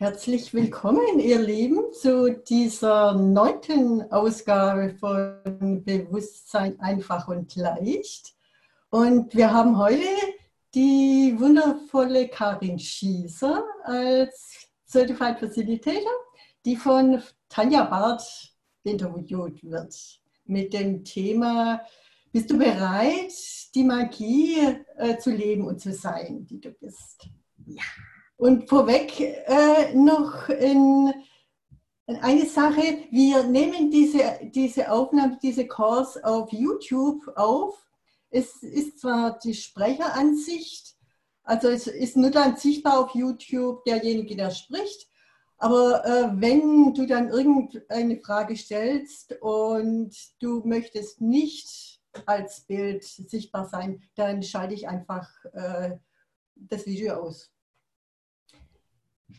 Herzlich willkommen, ihr Lieben, zu dieser neunten Ausgabe von Bewusstsein einfach und leicht. Und wir haben heute die wundervolle Karin Schießer als Certified Facilitator, die von Tanja Barth interviewt wird mit dem Thema, bist du bereit, die Magie äh, zu leben und zu sein, die du bist? Ja. Und vorweg äh, noch in, in eine Sache. Wir nehmen diese, diese Aufnahme, diese Kurs auf YouTube auf. Es ist zwar die Sprecheransicht, also es ist nur dann sichtbar auf YouTube derjenige, der spricht. Aber äh, wenn du dann irgendeine Frage stellst und du möchtest nicht als Bild sichtbar sein, dann schalte ich einfach äh, das Video aus.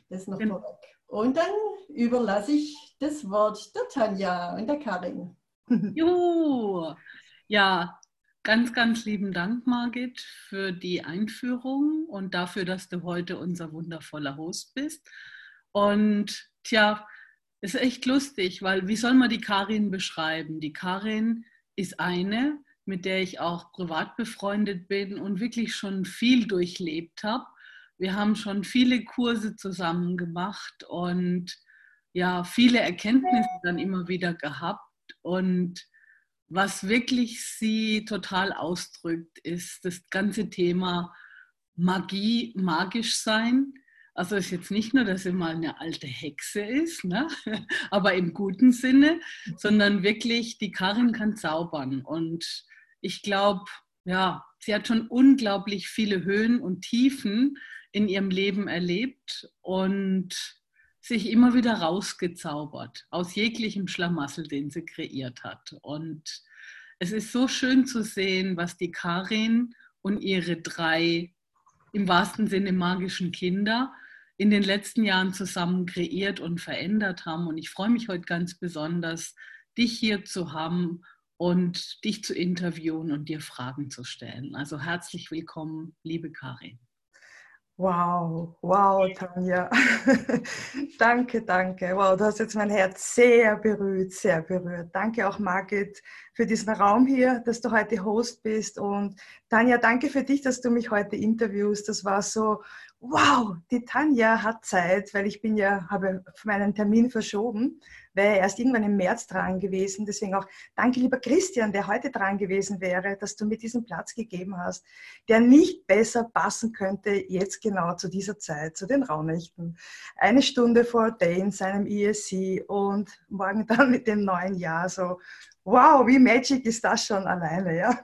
Das noch genau. vorweg. Und dann überlasse ich das Wort der Tanja und der Karin. Juhu! Ja, ganz, ganz lieben Dank, Margit, für die Einführung und dafür, dass du heute unser wundervoller Host bist. Und tja, ist echt lustig, weil wie soll man die Karin beschreiben? Die Karin ist eine, mit der ich auch privat befreundet bin und wirklich schon viel durchlebt habe wir haben schon viele Kurse zusammen gemacht und ja, viele Erkenntnisse dann immer wieder gehabt. Und was wirklich sie total ausdrückt, ist das ganze Thema Magie, magisch sein. Also ist jetzt nicht nur, dass sie mal eine alte Hexe ist, ne? aber im guten Sinne, sondern wirklich, die Karin kann zaubern. Und ich glaube, ja, sie hat schon unglaublich viele Höhen und Tiefen in ihrem Leben erlebt und sich immer wieder rausgezaubert aus jeglichem Schlamassel, den sie kreiert hat. Und es ist so schön zu sehen, was die Karin und ihre drei im wahrsten Sinne magischen Kinder in den letzten Jahren zusammen kreiert und verändert haben. Und ich freue mich heute ganz besonders, dich hier zu haben und dich zu interviewen und dir Fragen zu stellen. Also herzlich willkommen, liebe Karin. Wow, wow, Tanja. danke, danke. Wow, du hast jetzt mein Herz sehr berührt, sehr berührt. Danke auch, Margit, für diesen Raum hier, dass du heute Host bist. Und Tanja, danke für dich, dass du mich heute interviewst. Das war so wow, die Tanja hat Zeit, weil ich bin ja, habe meinen Termin verschoben, wäre erst irgendwann im März dran gewesen. Deswegen auch danke, lieber Christian, der heute dran gewesen wäre, dass du mir diesen Platz gegeben hast, der nicht besser passen könnte jetzt genau zu dieser Zeit, zu den Raunächten. Eine Stunde vor Dane, seinem ESC und morgen dann mit dem neuen Jahr so, wow, wie magic ist das schon alleine, ja.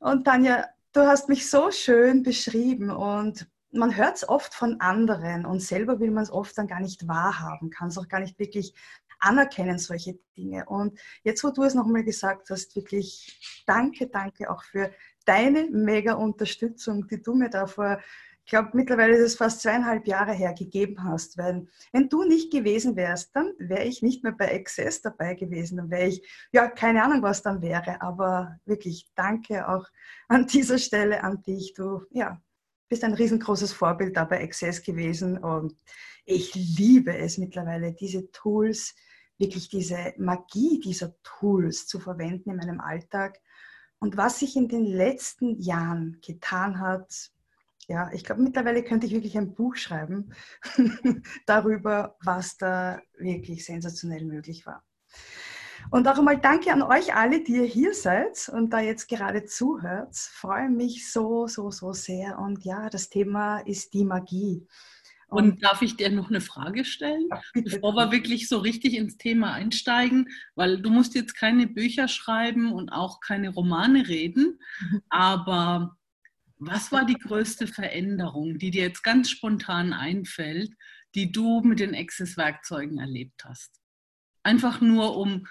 Und Tanja, du hast mich so schön beschrieben und man hört es oft von anderen und selber will man es oft dann gar nicht wahrhaben, kann es auch gar nicht wirklich anerkennen, solche Dinge. Und jetzt, wo du es nochmal gesagt hast, wirklich danke, danke auch für deine mega Unterstützung, die du mir da vor, ich glaube, mittlerweile ist es fast zweieinhalb Jahre her gegeben hast. Weil, wenn du nicht gewesen wärst, dann wäre ich nicht mehr bei Access dabei gewesen. Dann wäre ich, ja, keine Ahnung, was dann wäre. Aber wirklich danke auch an dieser Stelle an dich. Du, ja, bist ein riesengroßes Vorbild da bei Access gewesen und ich liebe es mittlerweile, diese Tools, wirklich diese Magie dieser Tools zu verwenden in meinem Alltag. Und was sich in den letzten Jahren getan hat, ja, ich glaube, mittlerweile könnte ich wirklich ein Buch schreiben darüber, was da wirklich sensationell möglich war. Und auch einmal danke an euch alle, die ihr hier seid und da jetzt gerade zuhört. Freue mich so, so, so sehr. Und ja, das Thema ist die Magie. Und, und darf ich dir noch eine Frage stellen, ja, bevor wir wirklich so richtig ins Thema einsteigen? Weil du musst jetzt keine Bücher schreiben und auch keine Romane reden, aber was war die größte Veränderung, die dir jetzt ganz spontan einfällt, die du mit den Access-Werkzeugen erlebt hast? Einfach nur, um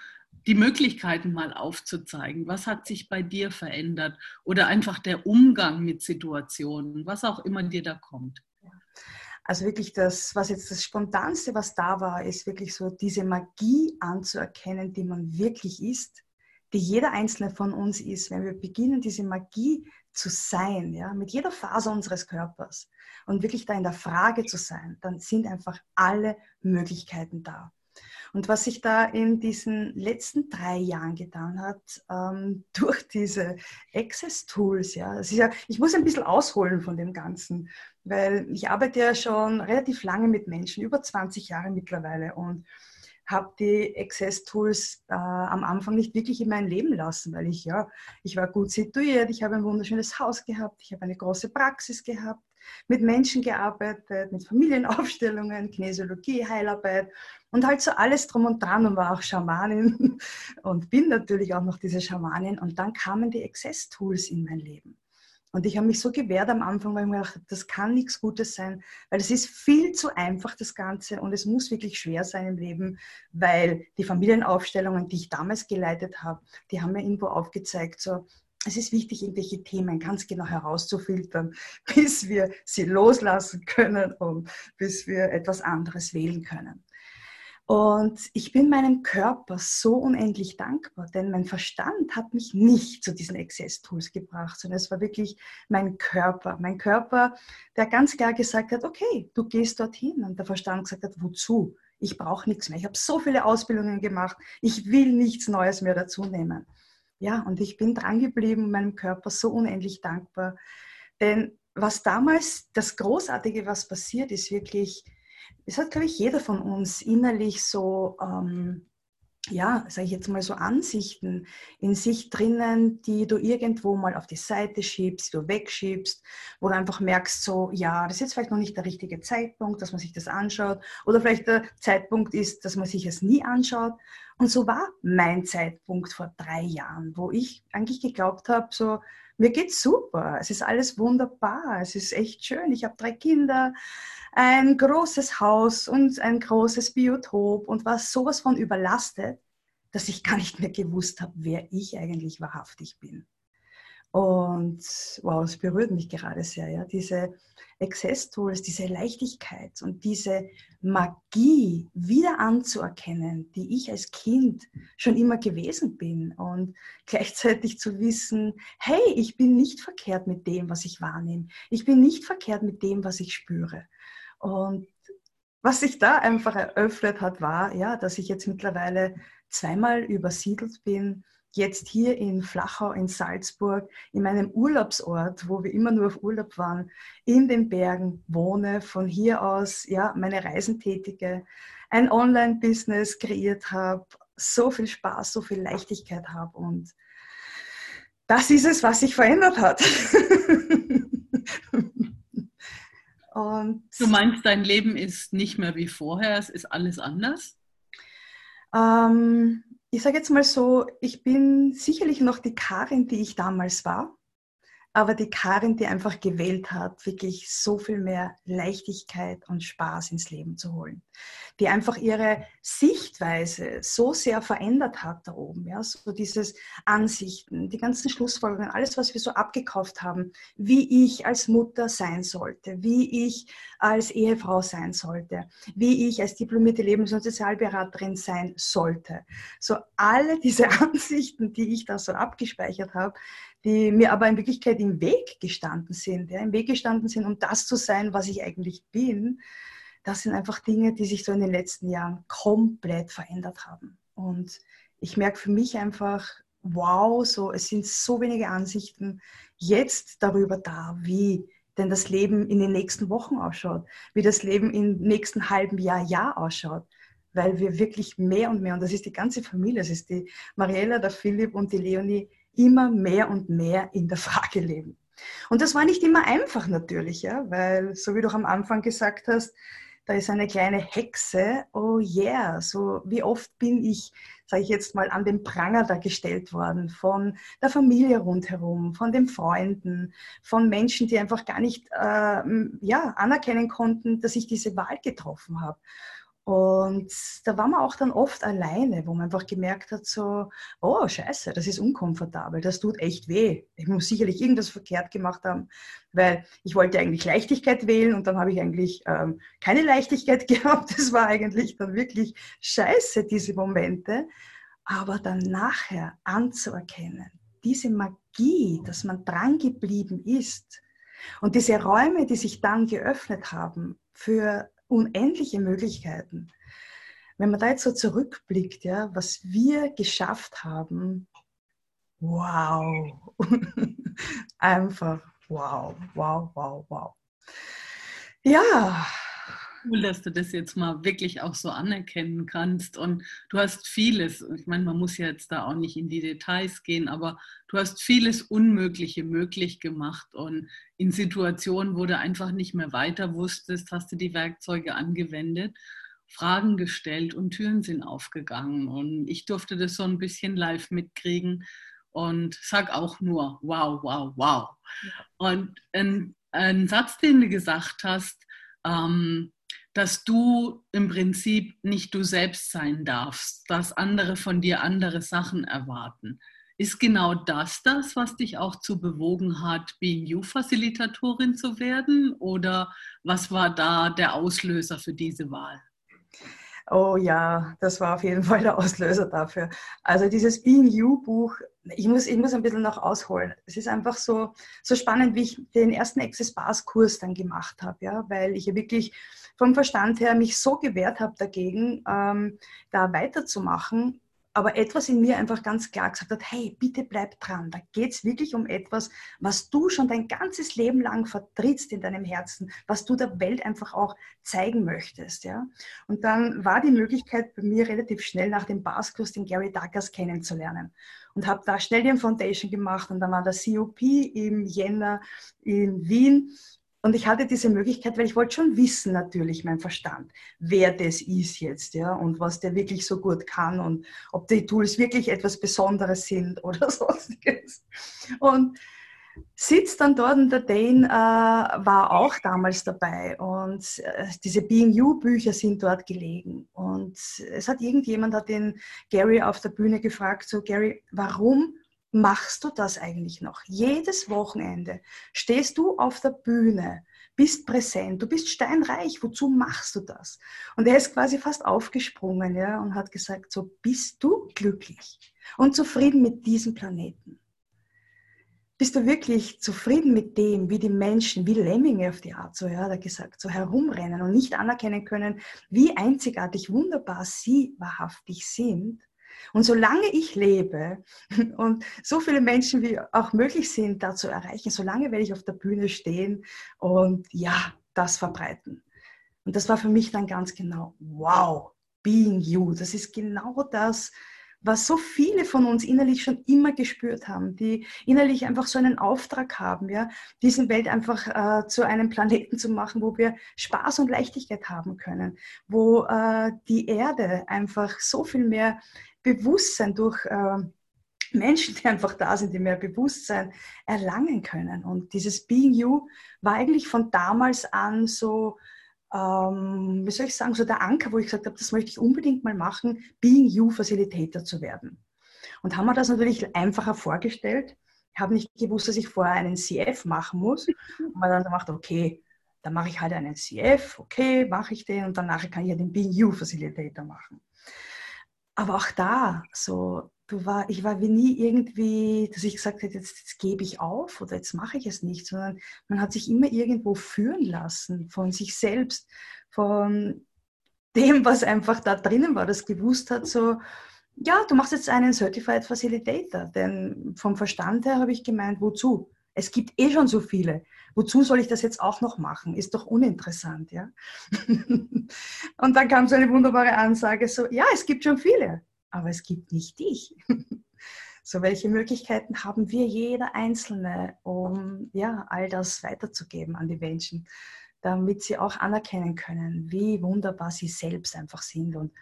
die Möglichkeiten mal aufzuzeigen. Was hat sich bei dir verändert? Oder einfach der Umgang mit Situationen, was auch immer dir da kommt. Also wirklich das, was jetzt das Spontanste, was da war, ist wirklich so diese Magie anzuerkennen, die man wirklich ist, die jeder einzelne von uns ist. Wenn wir beginnen, diese Magie zu sein, ja, mit jeder Faser unseres Körpers und wirklich da in der Frage zu sein, dann sind einfach alle Möglichkeiten da. Und was sich da in diesen letzten drei Jahren getan hat, ähm, durch diese Access-Tools, ja, ja, ich muss ein bisschen ausholen von dem Ganzen, weil ich arbeite ja schon relativ lange mit Menschen, über 20 Jahre mittlerweile und habe die Access-Tools äh, am Anfang nicht wirklich in mein Leben lassen, weil ich ja, ich war gut situiert, ich habe ein wunderschönes Haus gehabt, ich habe eine große Praxis gehabt, mit Menschen gearbeitet, mit Familienaufstellungen, Kinesiologie, Heilarbeit und halt so alles drum und dran und war auch Schamanin und bin natürlich auch noch diese Schamanin. Und dann kamen die Access-Tools in mein Leben. Und ich habe mich so gewehrt am Anfang, weil ich mir gedacht das kann nichts Gutes sein, weil es ist viel zu einfach, das Ganze. Und es muss wirklich schwer sein im Leben, weil die Familienaufstellungen, die ich damals geleitet habe, die haben mir irgendwo aufgezeigt, so, es ist wichtig, irgendwelche Themen ganz genau herauszufiltern, bis wir sie loslassen können und bis wir etwas anderes wählen können. Und ich bin meinem Körper so unendlich dankbar, denn mein Verstand hat mich nicht zu diesen Access-Tools gebracht, sondern es war wirklich mein Körper. Mein Körper, der ganz klar gesagt hat, okay, du gehst dorthin. Und der Verstand gesagt hat, wozu? Ich brauche nichts mehr. Ich habe so viele Ausbildungen gemacht. Ich will nichts Neues mehr dazu nehmen. Ja, und ich bin dran geblieben und meinem Körper so unendlich dankbar. Denn was damals, das Großartige, was passiert, ist wirklich, es hat, glaube ich, jeder von uns innerlich so, ähm, ja, sage ich jetzt mal so Ansichten in sich drinnen, die du irgendwo mal auf die Seite schiebst, die du wegschiebst, wo du einfach merkst, so, ja, das ist jetzt vielleicht noch nicht der richtige Zeitpunkt, dass man sich das anschaut. Oder vielleicht der Zeitpunkt ist, dass man sich es nie anschaut. Und so war mein Zeitpunkt vor drei Jahren, wo ich eigentlich geglaubt habe, so, mir geht's super, es ist alles wunderbar, es ist echt schön, ich habe drei Kinder, ein großes Haus und ein großes Biotop und war sowas von überlastet, dass ich gar nicht mehr gewusst habe, wer ich eigentlich wahrhaftig bin. Und wow, es berührt mich gerade sehr, ja, diese Access-Tools, diese Leichtigkeit und diese Magie wieder anzuerkennen, die ich als Kind schon immer gewesen bin und gleichzeitig zu wissen, hey, ich bin nicht verkehrt mit dem, was ich wahrnehme. Ich bin nicht verkehrt mit dem, was ich spüre. Und was sich da einfach eröffnet hat, war, ja, dass ich jetzt mittlerweile zweimal übersiedelt bin, jetzt hier in Flachau in Salzburg, in meinem Urlaubsort, wo wir immer nur auf Urlaub waren, in den Bergen wohne, von hier aus ja, meine Reisen tätige, ein Online-Business kreiert habe, so viel Spaß, so viel Leichtigkeit habe und das ist es, was sich verändert hat. Und du meinst, dein Leben ist nicht mehr wie vorher, es ist alles anders? Ähm, ich sage jetzt mal so, ich bin sicherlich noch die Karin, die ich damals war aber die Karin, die einfach gewählt hat, wirklich so viel mehr Leichtigkeit und Spaß ins Leben zu holen, die einfach ihre Sichtweise so sehr verändert hat da oben, ja, so dieses Ansichten, die ganzen Schlussfolgerungen, alles, was wir so abgekauft haben, wie ich als Mutter sein sollte, wie ich als Ehefrau sein sollte, wie ich als diplomierte Lebens- und Sozialberaterin sein sollte. So alle diese Ansichten, die ich da so abgespeichert habe, die mir aber in Wirklichkeit im Weg gestanden sind, ja, im Weg gestanden sind, um das zu sein, was ich eigentlich bin. Das sind einfach Dinge, die sich so in den letzten Jahren komplett verändert haben. Und ich merke für mich einfach, wow, so, es sind so wenige Ansichten jetzt darüber da, wie denn das Leben in den nächsten Wochen ausschaut, wie das Leben im nächsten halben Jahr, Jahr ausschaut weil wir wirklich mehr und mehr, und das ist die ganze Familie, das ist die Mariella, der Philipp und die Leonie, immer mehr und mehr in der Frage leben. Und das war nicht immer einfach natürlich, ja, weil, so wie du am Anfang gesagt hast, da ist eine kleine Hexe, oh yeah, so wie oft bin ich, sage ich jetzt mal, an den Pranger da gestellt worden von der Familie rundherum, von den Freunden, von Menschen, die einfach gar nicht äh, ja, anerkennen konnten, dass ich diese Wahl getroffen habe. Und da war man auch dann oft alleine, wo man einfach gemerkt hat, so, oh scheiße, das ist unkomfortabel, das tut echt weh. Ich muss sicherlich irgendwas verkehrt gemacht haben, weil ich wollte eigentlich Leichtigkeit wählen und dann habe ich eigentlich ähm, keine Leichtigkeit gehabt. Das war eigentlich dann wirklich scheiße, diese Momente. Aber dann nachher anzuerkennen, diese Magie, dass man dran geblieben ist. Und diese Räume, die sich dann geöffnet haben für unendliche Möglichkeiten, wenn man da jetzt so zurückblickt, ja, was wir geschafft haben, wow, einfach wow, wow, wow, wow. Ja, cool, dass du das jetzt mal wirklich auch so anerkennen kannst. Und du hast vieles, ich meine, man muss ja jetzt da auch nicht in die Details gehen, aber du hast vieles Unmögliche möglich gemacht. Und in Situationen, wo du einfach nicht mehr weiter wusstest, hast du die Werkzeuge angewendet. Fragen gestellt und Türen sind aufgegangen. Und ich durfte das so ein bisschen live mitkriegen und sag auch nur wow, wow, wow. Und ein, ein Satz, den du gesagt hast, ähm, dass du im Prinzip nicht du selbst sein darfst, dass andere von dir andere Sachen erwarten. Ist genau das das, was dich auch zu bewogen hat, Being You-Facilitatorin zu werden? Oder was war da der Auslöser für diese Wahl? Oh ja, das war auf jeden Fall der Auslöser dafür. Also dieses Being You Buch, ich muss, ich muss ein bisschen noch ausholen. Es ist einfach so, so spannend, wie ich den ersten Access Bars Kurs dann gemacht habe, ja, weil ich ja wirklich vom Verstand her mich so gewehrt habe dagegen, ähm, da weiterzumachen. Aber etwas in mir einfach ganz klar gesagt hat, hey, bitte bleib dran. Da geht es wirklich um etwas, was du schon dein ganzes Leben lang vertrittst in deinem Herzen, was du der Welt einfach auch zeigen möchtest. Ja? Und dann war die Möglichkeit bei mir relativ schnell nach dem Baskurs den Gary Douglas kennenzulernen. Und habe da schnell den Foundation gemacht und dann war der COP im Jänner in Wien und ich hatte diese Möglichkeit, weil ich wollte schon wissen, natürlich, mein Verstand, wer das ist jetzt, ja, und was der wirklich so gut kann und ob die Tools wirklich etwas Besonderes sind oder sonstiges. Und sitzt dann dort und der Dane äh, war auch damals dabei und äh, diese Being You Bücher sind dort gelegen und es hat irgendjemand hat den Gary auf der Bühne gefragt, so Gary, warum machst du das eigentlich noch? Jedes Wochenende stehst du auf der Bühne, bist präsent, du bist steinreich, wozu machst du das? Und er ist quasi fast aufgesprungen ja, und hat gesagt, so bist du glücklich und zufrieden mit diesem Planeten? Bist du wirklich zufrieden mit dem, wie die Menschen, wie Lemminge auf die Art, so ja, er gesagt, so herumrennen und nicht anerkennen können, wie einzigartig, wunderbar sie wahrhaftig sind? Und solange ich lebe und so viele Menschen wie auch möglich sind, da zu erreichen, solange werde ich auf der Bühne stehen und ja, das verbreiten. Und das war für mich dann ganz genau, wow, being you. Das ist genau das, was so viele von uns innerlich schon immer gespürt haben, die innerlich einfach so einen Auftrag haben, ja, diesen Welt einfach äh, zu einem Planeten zu machen, wo wir Spaß und Leichtigkeit haben können, wo äh, die Erde einfach so viel mehr Bewusstsein, durch äh, Menschen, die einfach da sind, die mehr Bewusstsein erlangen können. Und dieses Being You war eigentlich von damals an so, ähm, wie soll ich sagen, so der Anker, wo ich gesagt habe, das möchte ich unbedingt mal machen, Being You Facilitator zu werden. Und haben wir das natürlich einfacher vorgestellt. Ich habe nicht gewusst, dass ich vorher einen CF machen muss. Und man dann gemacht, okay, dann mache ich halt einen CF, okay, mache ich den und danach kann ich ja den Being You Facilitator machen. Aber auch da, so, du war, ich war wie nie irgendwie, dass ich gesagt hätte, jetzt, jetzt gebe ich auf oder jetzt mache ich es nicht, sondern man hat sich immer irgendwo führen lassen von sich selbst, von dem, was einfach da drinnen war, das gewusst hat, so, ja, du machst jetzt einen Certified Facilitator, denn vom Verstand her habe ich gemeint, wozu? Es gibt eh schon so viele. Wozu soll ich das jetzt auch noch machen? Ist doch uninteressant, ja? Und dann kam so eine wunderbare Ansage, so, ja, es gibt schon viele, aber es gibt nicht dich. So, welche Möglichkeiten haben wir jeder Einzelne, um ja, all das weiterzugeben an die Menschen, damit sie auch anerkennen können, wie wunderbar sie selbst einfach sind. Und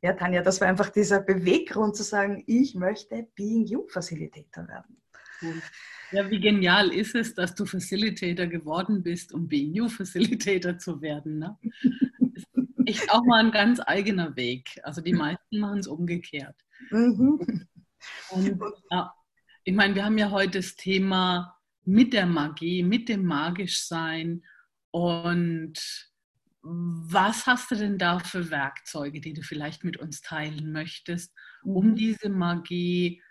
ja, Tanja, das war einfach dieser Beweggrund zu sagen, ich möchte Being You Facilitator werden. Cool. Ja, wie genial ist es, dass du Facilitator geworden bist, um Being You Facilitator zu werden. Ne? Ist auch mal ein ganz eigener Weg. Also die meisten machen es umgekehrt. Mhm. Und, ja, ich meine, wir haben ja heute das Thema mit der Magie, mit dem Magischsein. Und was hast du denn da für Werkzeuge, die du vielleicht mit uns teilen möchtest, um mhm. diese Magie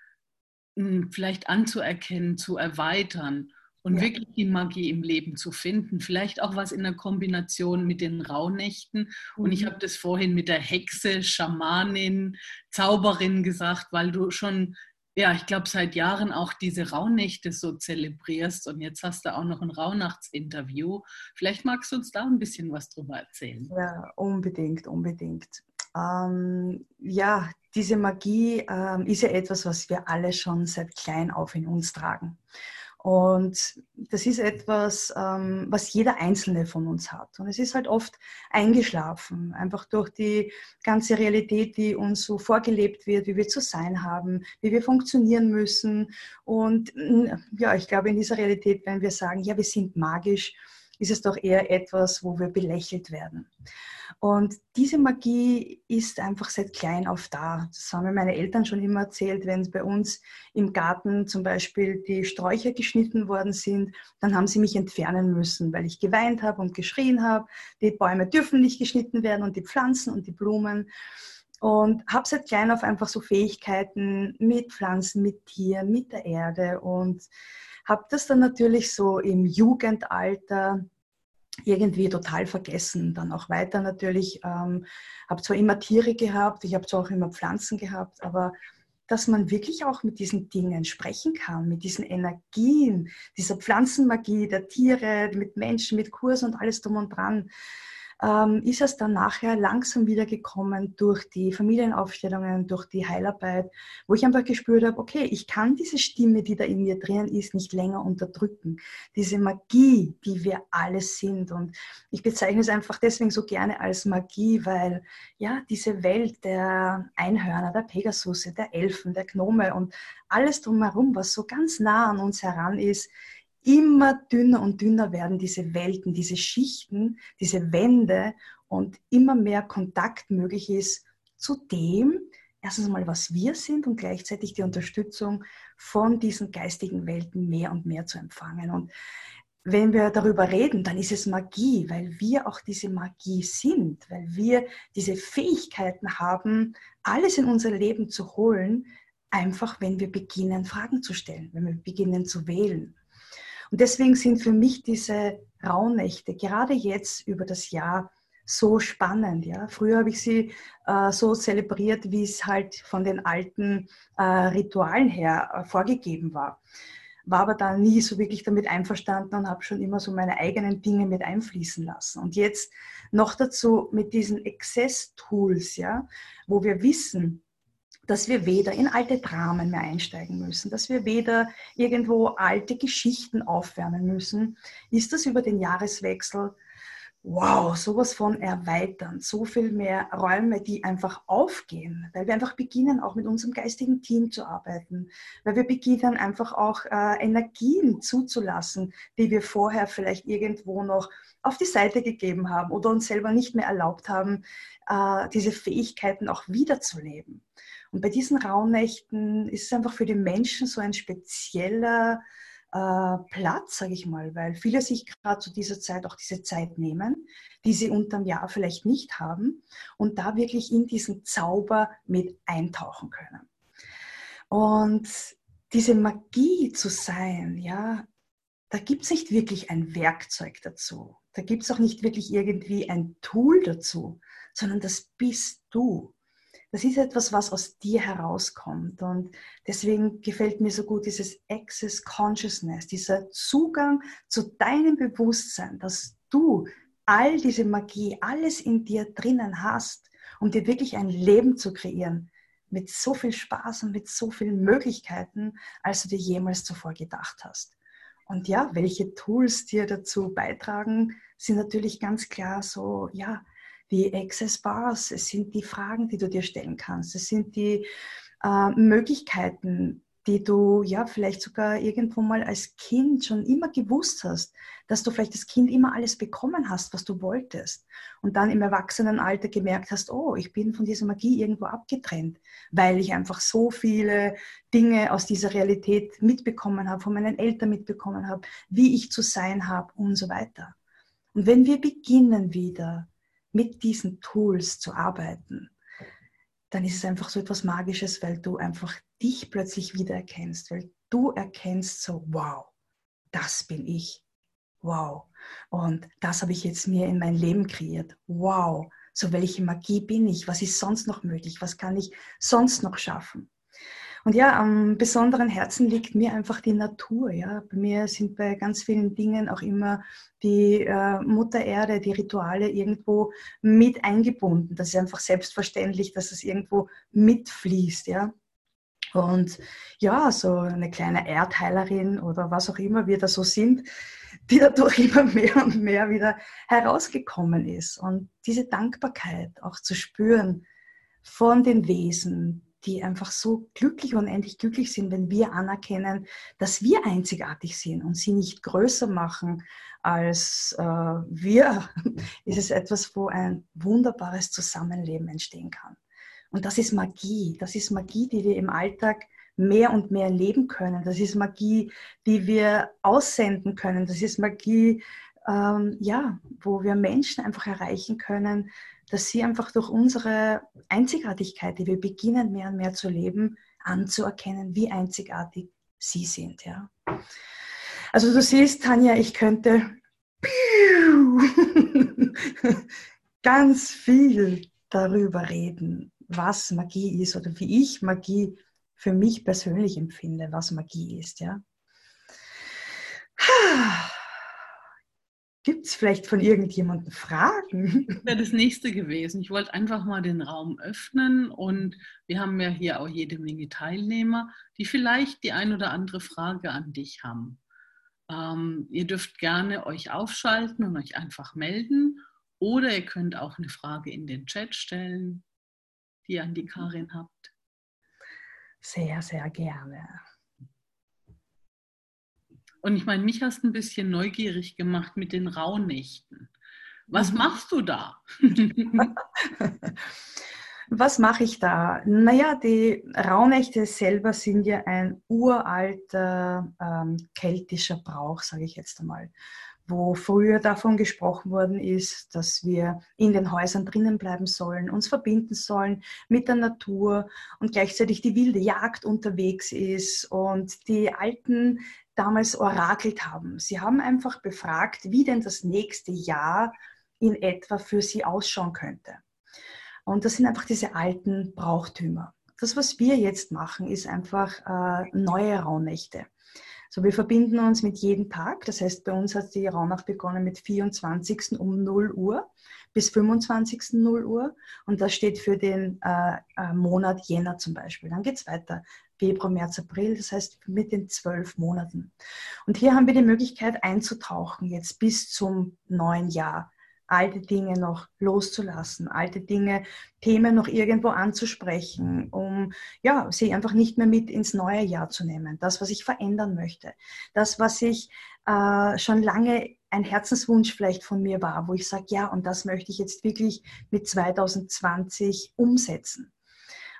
vielleicht anzuerkennen, zu erweitern und ja. wirklich die Magie im Leben zu finden. Vielleicht auch was in der Kombination mit den Rauhnächten. Mhm. Und ich mhm. habe das vorhin mit der Hexe, Schamanin, Zauberin gesagt, weil du schon, ja, ich glaube, seit Jahren auch diese Rauhnächte so zelebrierst. Und jetzt hast du auch noch ein Rauhnachtsinterview. Vielleicht magst du uns da ein bisschen was drüber erzählen. Ja, unbedingt, unbedingt. Ähm, ja, diese Magie ähm, ist ja etwas, was wir alle schon seit klein auf in uns tragen. Und das ist etwas, ähm, was jeder Einzelne von uns hat. Und es ist halt oft eingeschlafen, einfach durch die ganze Realität, die uns so vorgelebt wird, wie wir zu sein haben, wie wir funktionieren müssen. Und ja, ich glaube, in dieser Realität, wenn wir sagen, ja, wir sind magisch, ist es doch eher etwas, wo wir belächelt werden. Und diese Magie ist einfach seit klein auf da. Das haben mir meine Eltern schon immer erzählt, wenn bei uns im Garten zum Beispiel die Sträucher geschnitten worden sind, dann haben sie mich entfernen müssen, weil ich geweint habe und geschrien habe. Die Bäume dürfen nicht geschnitten werden und die Pflanzen und die Blumen. Und habe seit klein auf einfach so Fähigkeiten mit Pflanzen, mit Tieren, mit der Erde und habe das dann natürlich so im Jugendalter irgendwie total vergessen. Dann auch weiter natürlich, ähm, habe zwar immer Tiere gehabt, ich habe zwar auch immer Pflanzen gehabt, aber dass man wirklich auch mit diesen Dingen sprechen kann, mit diesen Energien, dieser Pflanzenmagie der Tiere, mit Menschen, mit Kurs und alles drum und dran ähm, ist es dann nachher langsam wieder gekommen durch die Familienaufstellungen, durch die Heilarbeit, wo ich einfach gespürt habe, okay, ich kann diese Stimme, die da in mir drinnen ist, nicht länger unterdrücken. Diese Magie, die wir alle sind. Und ich bezeichne es einfach deswegen so gerne als Magie, weil ja, diese Welt der Einhörner, der Pegasusse, der Elfen, der Gnome und alles drumherum, was so ganz nah an uns heran ist, immer dünner und dünner werden diese Welten, diese Schichten, diese Wände und immer mehr Kontakt möglich ist zu dem, erstens einmal, was wir sind und gleichzeitig die Unterstützung von diesen geistigen Welten mehr und mehr zu empfangen. Und wenn wir darüber reden, dann ist es Magie, weil wir auch diese Magie sind, weil wir diese Fähigkeiten haben, alles in unser Leben zu holen, einfach wenn wir beginnen, Fragen zu stellen, wenn wir beginnen zu wählen. Und deswegen sind für mich diese Rauhnächte gerade jetzt über das Jahr so spannend. Ja? Früher habe ich sie äh, so zelebriert, wie es halt von den alten äh, Ritualen her äh, vorgegeben war. War aber da nie so wirklich damit einverstanden und habe schon immer so meine eigenen Dinge mit einfließen lassen. Und jetzt noch dazu mit diesen Exzess-Tools, ja, wo wir wissen, dass wir weder in alte Dramen mehr einsteigen müssen, dass wir weder irgendwo alte Geschichten aufwärmen müssen, ist das über den Jahreswechsel wow, sowas von erweitern, so viel mehr Räume, die einfach aufgehen, weil wir einfach beginnen, auch mit unserem geistigen Team zu arbeiten, weil wir beginnen, einfach auch äh, Energien zuzulassen, die wir vorher vielleicht irgendwo noch auf die Seite gegeben haben oder uns selber nicht mehr erlaubt haben, äh, diese Fähigkeiten auch wiederzuleben. Und bei diesen Rauhnächten ist es einfach für die Menschen so ein spezieller äh, Platz, sage ich mal, weil viele sich gerade zu dieser Zeit auch diese Zeit nehmen, die sie unterm Jahr vielleicht nicht haben und da wirklich in diesen Zauber mit eintauchen können. Und diese Magie zu sein, ja, da gibt es nicht wirklich ein Werkzeug dazu. Da gibt es auch nicht wirklich irgendwie ein Tool dazu, sondern das bist du das ist etwas, was aus dir herauskommt. Und deswegen gefällt mir so gut dieses Access Consciousness, dieser Zugang zu deinem Bewusstsein, dass du all diese Magie, alles in dir drinnen hast, um dir wirklich ein Leben zu kreieren, mit so viel Spaß und mit so vielen Möglichkeiten, als du dir jemals zuvor gedacht hast. Und ja, welche Tools dir dazu beitragen, sind natürlich ganz klar so, ja, die Access Bars, es sind die Fragen, die du dir stellen kannst, es sind die äh, Möglichkeiten, die du ja vielleicht sogar irgendwo mal als Kind schon immer gewusst hast, dass du vielleicht als Kind immer alles bekommen hast, was du wolltest. Und dann im Erwachsenenalter gemerkt hast, oh, ich bin von dieser Magie irgendwo abgetrennt, weil ich einfach so viele Dinge aus dieser Realität mitbekommen habe, von meinen Eltern mitbekommen habe, wie ich zu sein habe und so weiter. Und wenn wir beginnen wieder mit diesen Tools zu arbeiten, dann ist es einfach so etwas Magisches, weil du einfach dich plötzlich wiedererkennst, weil du erkennst so, wow, das bin ich. Wow. Und das habe ich jetzt mir in mein Leben kreiert. Wow. So welche Magie bin ich? Was ist sonst noch möglich? Was kann ich sonst noch schaffen? Und ja, am besonderen Herzen liegt mir einfach die Natur. Ja. Bei mir sind bei ganz vielen Dingen auch immer die äh, Mutter Erde, die Rituale irgendwo mit eingebunden. Das ist einfach selbstverständlich, dass es irgendwo mitfließt. Ja. Und ja, so eine kleine Erdheilerin oder was auch immer wir da so sind, die dadurch immer mehr und mehr wieder herausgekommen ist. Und diese Dankbarkeit auch zu spüren von den Wesen, die einfach so glücklich und endlich glücklich sind, wenn wir anerkennen, dass wir einzigartig sind und sie nicht größer machen als äh, wir, ist es etwas, wo ein wunderbares Zusammenleben entstehen kann. Und das ist Magie. Das ist Magie, die wir im Alltag mehr und mehr leben können. Das ist Magie, die wir aussenden können. Das ist Magie, ähm, ja, wo wir Menschen einfach erreichen können, dass sie einfach durch unsere Einzigartigkeit, die wir beginnen mehr und mehr zu leben, anzuerkennen, wie einzigartig sie sind. Ja. Also du siehst, Tanja, ich könnte ganz viel darüber reden, was Magie ist oder wie ich Magie für mich persönlich empfinde, was Magie ist. Ja. Gibt es vielleicht von irgendjemandem Fragen? Das wäre das nächste gewesen. Ich wollte einfach mal den Raum öffnen und wir haben ja hier auch jede Menge Teilnehmer, die vielleicht die ein oder andere Frage an dich haben. Ähm, ihr dürft gerne euch aufschalten und euch einfach melden oder ihr könnt auch eine Frage in den Chat stellen, die ihr an die Karin habt. Sehr, sehr gerne. Und ich meine, mich hast ein bisschen neugierig gemacht mit den Rauhnächten. Was mhm. machst du da? Was mache ich da? Naja, die Rauhnächte selber sind ja ein uralter ähm, keltischer Brauch, sage ich jetzt einmal, wo früher davon gesprochen worden ist, dass wir in den Häusern drinnen bleiben sollen, uns verbinden sollen mit der Natur und gleichzeitig die wilde Jagd unterwegs ist und die alten damals orakelt haben. Sie haben einfach befragt, wie denn das nächste Jahr in etwa für sie ausschauen könnte. Und das sind einfach diese alten Brauchtümer. Das, was wir jetzt machen, ist einfach äh, neue Rauhnächte. So, wir verbinden uns mit jedem Tag. Das heißt, bei uns hat die Rauhnacht begonnen mit 24. um 0 Uhr bis 25. 0 Uhr. Und das steht für den äh, äh, Monat Jänner zum Beispiel. Dann geht es weiter. Februar, März, April, das heißt mit den zwölf Monaten. Und hier haben wir die Möglichkeit einzutauchen jetzt bis zum neuen Jahr alte Dinge noch loszulassen, alte Dinge, Themen noch irgendwo anzusprechen, um ja, sie einfach nicht mehr mit ins neue Jahr zu nehmen. Das, was ich verändern möchte, das, was ich äh, schon lange ein Herzenswunsch vielleicht von mir war, wo ich sage, ja, und das möchte ich jetzt wirklich mit 2020 umsetzen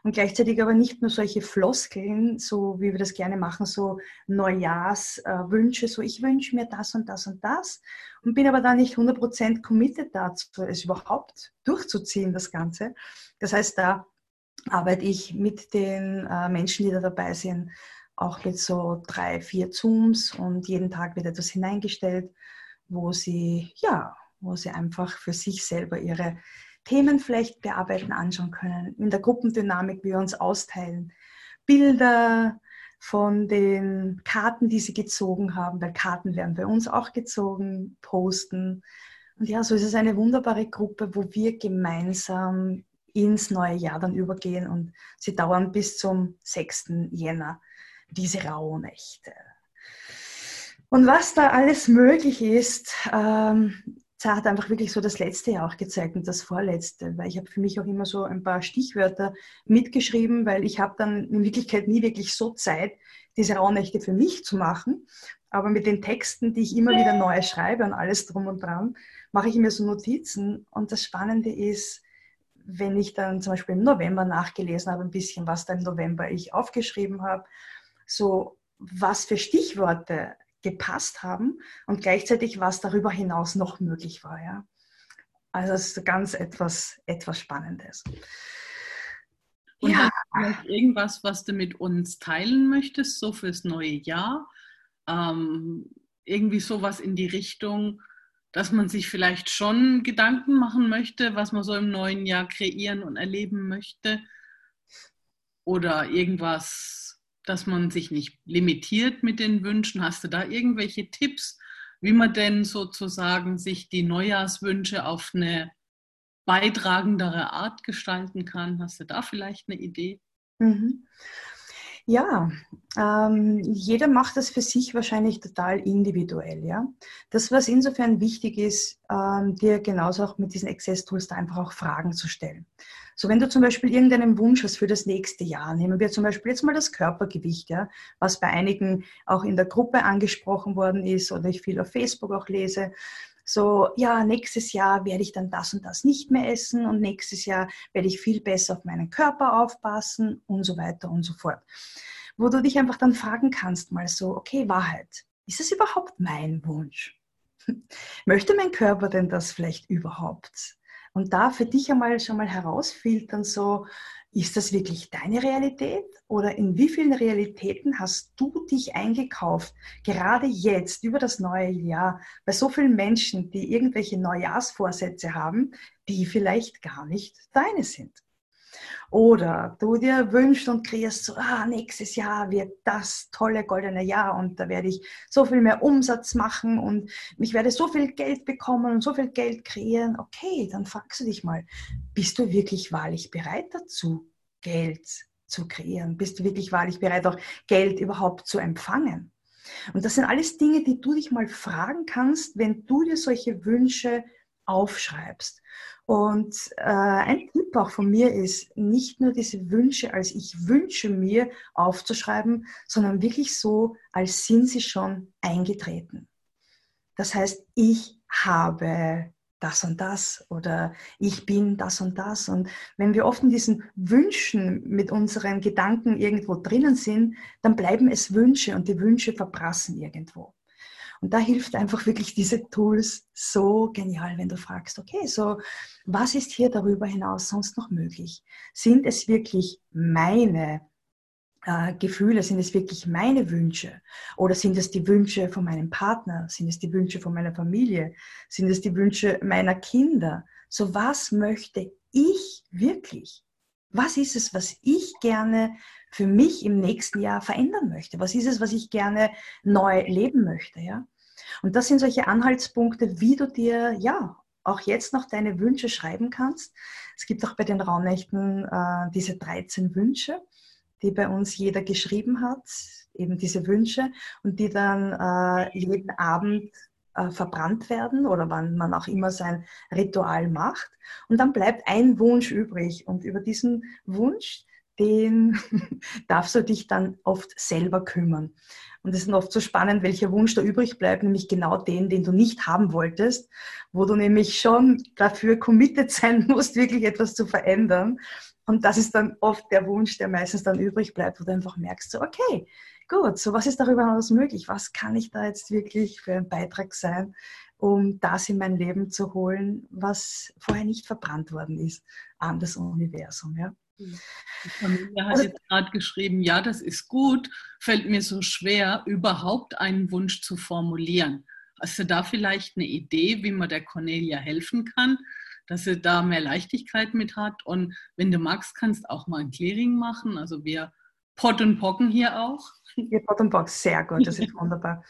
und gleichzeitig aber nicht nur solche Floskeln, so wie wir das gerne machen, so Neujahrswünsche, so ich wünsche mir das und das und das und bin aber da nicht 100% committed dazu, es überhaupt durchzuziehen, das Ganze. Das heißt, da arbeite ich mit den äh, Menschen, die da dabei sind, auch mit so drei, vier Zooms und jeden Tag wird etwas hineingestellt, wo sie, ja, wo sie einfach für sich selber ihre Themen vielleicht bearbeiten, anschauen können. In der Gruppendynamik wir uns austeilen. Bilder von den Karten, die sie gezogen haben, weil Karten werden bei uns auch gezogen, posten. Und ja, so ist es eine wunderbare Gruppe, wo wir gemeinsam ins neue Jahr dann übergehen und sie dauern bis zum 6. Jänner, diese Rauhnächte. Und was da alles möglich ist, ähm, hat einfach wirklich so das letzte Jahr auch gezeigt und das vorletzte, weil ich habe für mich auch immer so ein paar Stichwörter mitgeschrieben, weil ich habe dann in Wirklichkeit nie wirklich so Zeit, diese Rauhnächte für mich zu machen. Aber mit den Texten, die ich immer wieder neu schreibe und alles drum und dran, mache ich mir so Notizen. Und das Spannende ist, wenn ich dann zum Beispiel im November nachgelesen habe, ein bisschen, was da im November ich aufgeschrieben habe, so was für Stichworte gepasst haben und gleichzeitig was darüber hinaus noch möglich war. Ja? Also es ist ganz etwas, etwas Spannendes. Und ja. irgendwas, was du mit uns teilen möchtest, so fürs neue Jahr. Ähm, irgendwie sowas in die Richtung, dass man sich vielleicht schon Gedanken machen möchte, was man so im neuen Jahr kreieren und erleben möchte. Oder irgendwas, dass man sich nicht limitiert mit den Wünschen. Hast du da irgendwelche Tipps, wie man denn sozusagen sich die Neujahrswünsche auf eine beitragendere Art gestalten kann? Hast du da vielleicht eine Idee? Mhm. Ja, ähm, jeder macht das für sich wahrscheinlich total individuell. Ja? Das, was insofern wichtig ist, ähm, dir genauso auch mit diesen Access-Tools da einfach auch Fragen zu stellen. So, wenn du zum Beispiel irgendeinen Wunsch hast für das nächste Jahr, nehmen wir zum Beispiel jetzt mal das Körpergewicht, ja, was bei einigen auch in der Gruppe angesprochen worden ist oder ich viel auf Facebook auch lese, so, ja, nächstes Jahr werde ich dann das und das nicht mehr essen und nächstes Jahr werde ich viel besser auf meinen Körper aufpassen und so weiter und so fort. Wo du dich einfach dann fragen kannst, mal so, okay, Wahrheit, ist es überhaupt mein Wunsch? Möchte mein Körper denn das vielleicht überhaupt? Und da für dich einmal schon mal herausfiltern, so, ist das wirklich deine Realität oder in wie vielen Realitäten hast du dich eingekauft, gerade jetzt über das neue Jahr, bei so vielen Menschen, die irgendwelche Neujahrsvorsätze haben, die vielleicht gar nicht deine sind? Oder du dir wünschst und kreierst so, ah, nächstes Jahr wird das tolle goldene Jahr und da werde ich so viel mehr Umsatz machen und ich werde so viel Geld bekommen und so viel Geld kreieren. Okay, dann fragst du dich mal, bist du wirklich wahrlich bereit dazu, Geld zu kreieren? Bist du wirklich wahrlich bereit, auch Geld überhaupt zu empfangen? Und das sind alles Dinge, die du dich mal fragen kannst, wenn du dir solche Wünsche aufschreibst. Und äh, ein Tipp auch von mir ist, nicht nur diese Wünsche als ich wünsche mir aufzuschreiben, sondern wirklich so, als sind sie schon eingetreten. Das heißt, ich habe das und das oder ich bin das und das. Und wenn wir oft in diesen Wünschen mit unseren Gedanken irgendwo drinnen sind, dann bleiben es Wünsche und die Wünsche verprassen irgendwo. Und da hilft einfach wirklich diese Tools so genial, wenn du fragst, okay, so, was ist hier darüber hinaus sonst noch möglich? Sind es wirklich meine äh, Gefühle? Sind es wirklich meine Wünsche? Oder sind es die Wünsche von meinem Partner? Sind es die Wünsche von meiner Familie? Sind es die Wünsche meiner Kinder? So, was möchte ich wirklich? Was ist es, was ich gerne für mich im nächsten Jahr verändern möchte? Was ist es, was ich gerne neu leben möchte? Ja? Und das sind solche Anhaltspunkte, wie du dir ja auch jetzt noch deine Wünsche schreiben kannst. Es gibt auch bei den Raunächten äh, diese 13 Wünsche, die bei uns jeder geschrieben hat, eben diese Wünsche und die dann äh, jeden Abend äh, verbrannt werden oder wann man auch immer sein Ritual macht. Und dann bleibt ein Wunsch übrig. Und über diesen Wunsch, den darfst du dich dann oft selber kümmern. Und es ist oft so spannend, welcher Wunsch da übrig bleibt, nämlich genau den, den du nicht haben wolltest, wo du nämlich schon dafür committed sein musst, wirklich etwas zu verändern. Und das ist dann oft der Wunsch, der meistens dann übrig bleibt, wo du einfach merkst, so, okay, gut, so was ist darüber hinaus möglich? Was kann ich da jetzt wirklich für ein Beitrag sein, um das in mein Leben zu holen, was vorher nicht verbrannt worden ist an das Universum, ja? Die Familie hat also, jetzt gerade geschrieben, ja, das ist gut, fällt mir so schwer, überhaupt einen Wunsch zu formulieren. Hast du da vielleicht eine Idee, wie man der Cornelia helfen kann, dass sie da mehr Leichtigkeit mit hat? Und wenn du magst, kannst auch mal ein Clearing machen. Also wir Pot und Pocken hier auch. Wir Pot und Pocken, sehr gut, das ist wunderbar.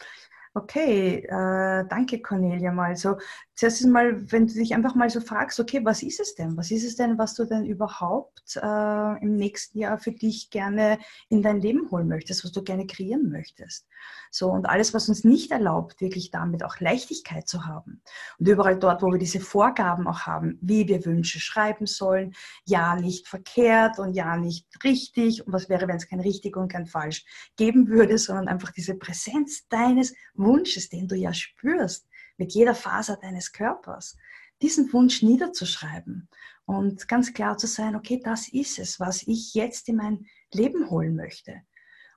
Okay, äh, danke Cornelia mal. So, zuerst mal, wenn du dich einfach mal so fragst, okay, was ist es denn? Was ist es denn, was du denn überhaupt äh, im nächsten Jahr für dich gerne in dein Leben holen möchtest, was du gerne kreieren möchtest? So, und alles, was uns nicht erlaubt, wirklich damit auch Leichtigkeit zu haben. Und überall dort, wo wir diese Vorgaben auch haben, wie wir Wünsche schreiben sollen, ja nicht verkehrt und ja nicht richtig. Und was wäre, wenn es kein richtig und kein falsch geben würde, sondern einfach diese Präsenz deines Wunsches, den du ja spürst mit jeder Faser deines Körpers, diesen Wunsch niederzuschreiben und ganz klar zu sein, okay, das ist es, was ich jetzt in mein Leben holen möchte.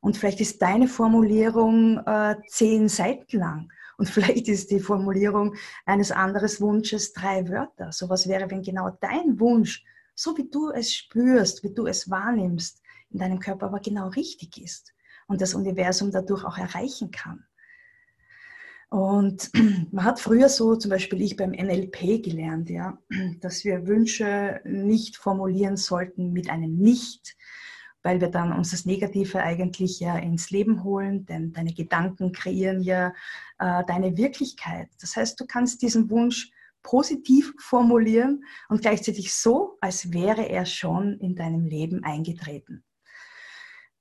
Und vielleicht ist deine Formulierung äh, zehn Seiten lang und vielleicht ist die Formulierung eines anderen Wunsches drei Wörter. So was wäre, wenn genau dein Wunsch so wie du es spürst, wie du es wahrnimmst, in deinem Körper aber genau richtig ist und das Universum dadurch auch erreichen kann. Und man hat früher so, zum Beispiel ich beim NLP gelernt, ja, dass wir Wünsche nicht formulieren sollten mit einem Nicht, weil wir dann uns das Negative eigentlich ja ins Leben holen, denn deine Gedanken kreieren ja äh, deine Wirklichkeit. Das heißt, du kannst diesen Wunsch positiv formulieren und gleichzeitig so, als wäre er schon in deinem Leben eingetreten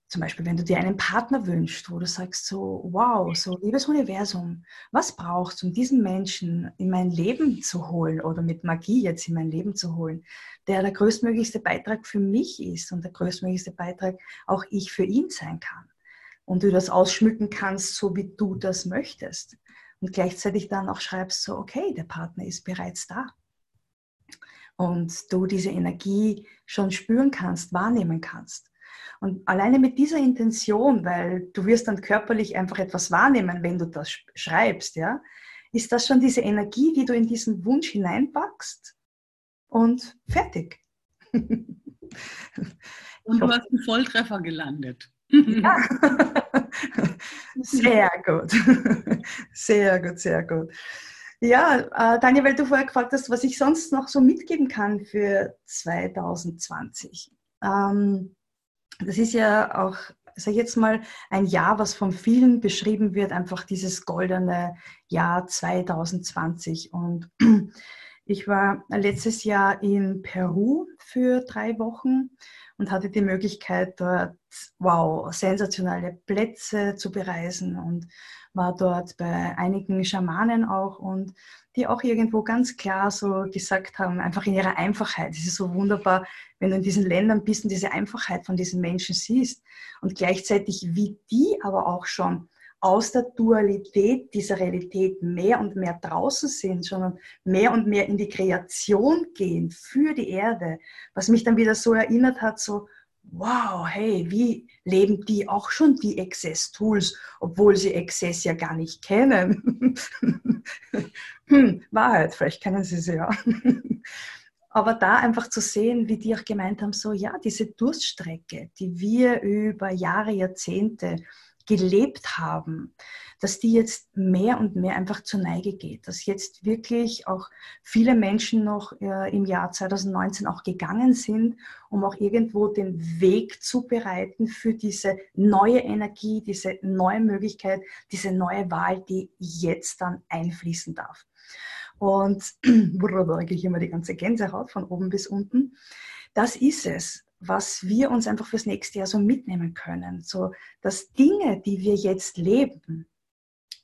zum Beispiel, wenn du dir einen Partner wünschst, wo du sagst so, wow, so liebes Universum, was brauchst du, um diesen Menschen in mein Leben zu holen oder mit Magie jetzt in mein Leben zu holen, der der größtmöglichste Beitrag für mich ist und der größtmöglichste Beitrag auch ich für ihn sein kann. Und du das ausschmücken kannst, so wie du das möchtest. Und gleichzeitig dann auch schreibst so, okay, der Partner ist bereits da. Und du diese Energie schon spüren kannst, wahrnehmen kannst. Und alleine mit dieser Intention, weil du wirst dann körperlich einfach etwas wahrnehmen, wenn du das schreibst, ja, ist das schon diese Energie, die du in diesen Wunsch hineinpackst und fertig. Und du hast einen Volltreffer gelandet. Ja. Sehr gut. Sehr gut, sehr gut. Ja, äh, Daniel, weil du vorher gefragt hast, was ich sonst noch so mitgeben kann für 2020. Ähm, das ist ja auch, sag ich jetzt mal, ein Jahr, was von vielen beschrieben wird, einfach dieses goldene Jahr 2020. Und ich war letztes Jahr in Peru für drei Wochen und hatte die Möglichkeit, dort, wow, sensationelle Plätze zu bereisen und war dort bei einigen Schamanen auch und die auch irgendwo ganz klar so gesagt haben, einfach in ihrer Einfachheit. Es ist so wunderbar, wenn du in diesen Ländern bist und diese Einfachheit von diesen Menschen siehst und gleichzeitig, wie die aber auch schon aus der Dualität dieser Realität mehr und mehr draußen sind, sondern mehr und mehr in die Kreation gehen für die Erde, was mich dann wieder so erinnert hat, so, wow, hey, wie leben die auch schon die Access-Tools, obwohl sie Access ja gar nicht kennen? hm, Wahrheit, vielleicht kennen sie sie ja. Aber da einfach zu sehen, wie die auch gemeint haben, so ja, diese Durststrecke, die wir über Jahre, Jahrzehnte gelebt haben, dass die jetzt mehr und mehr einfach zur Neige geht, dass jetzt wirklich auch viele Menschen noch äh, im Jahr 2019 auch gegangen sind, um auch irgendwo den Weg zu bereiten für diese neue Energie, diese neue Möglichkeit, diese neue Wahl, die jetzt dann einfließen darf. Und da eigentlich immer die ganze Gänsehaut von oben bis unten. Das ist es was wir uns einfach fürs nächste Jahr so mitnehmen können. So, dass Dinge, die wir jetzt leben,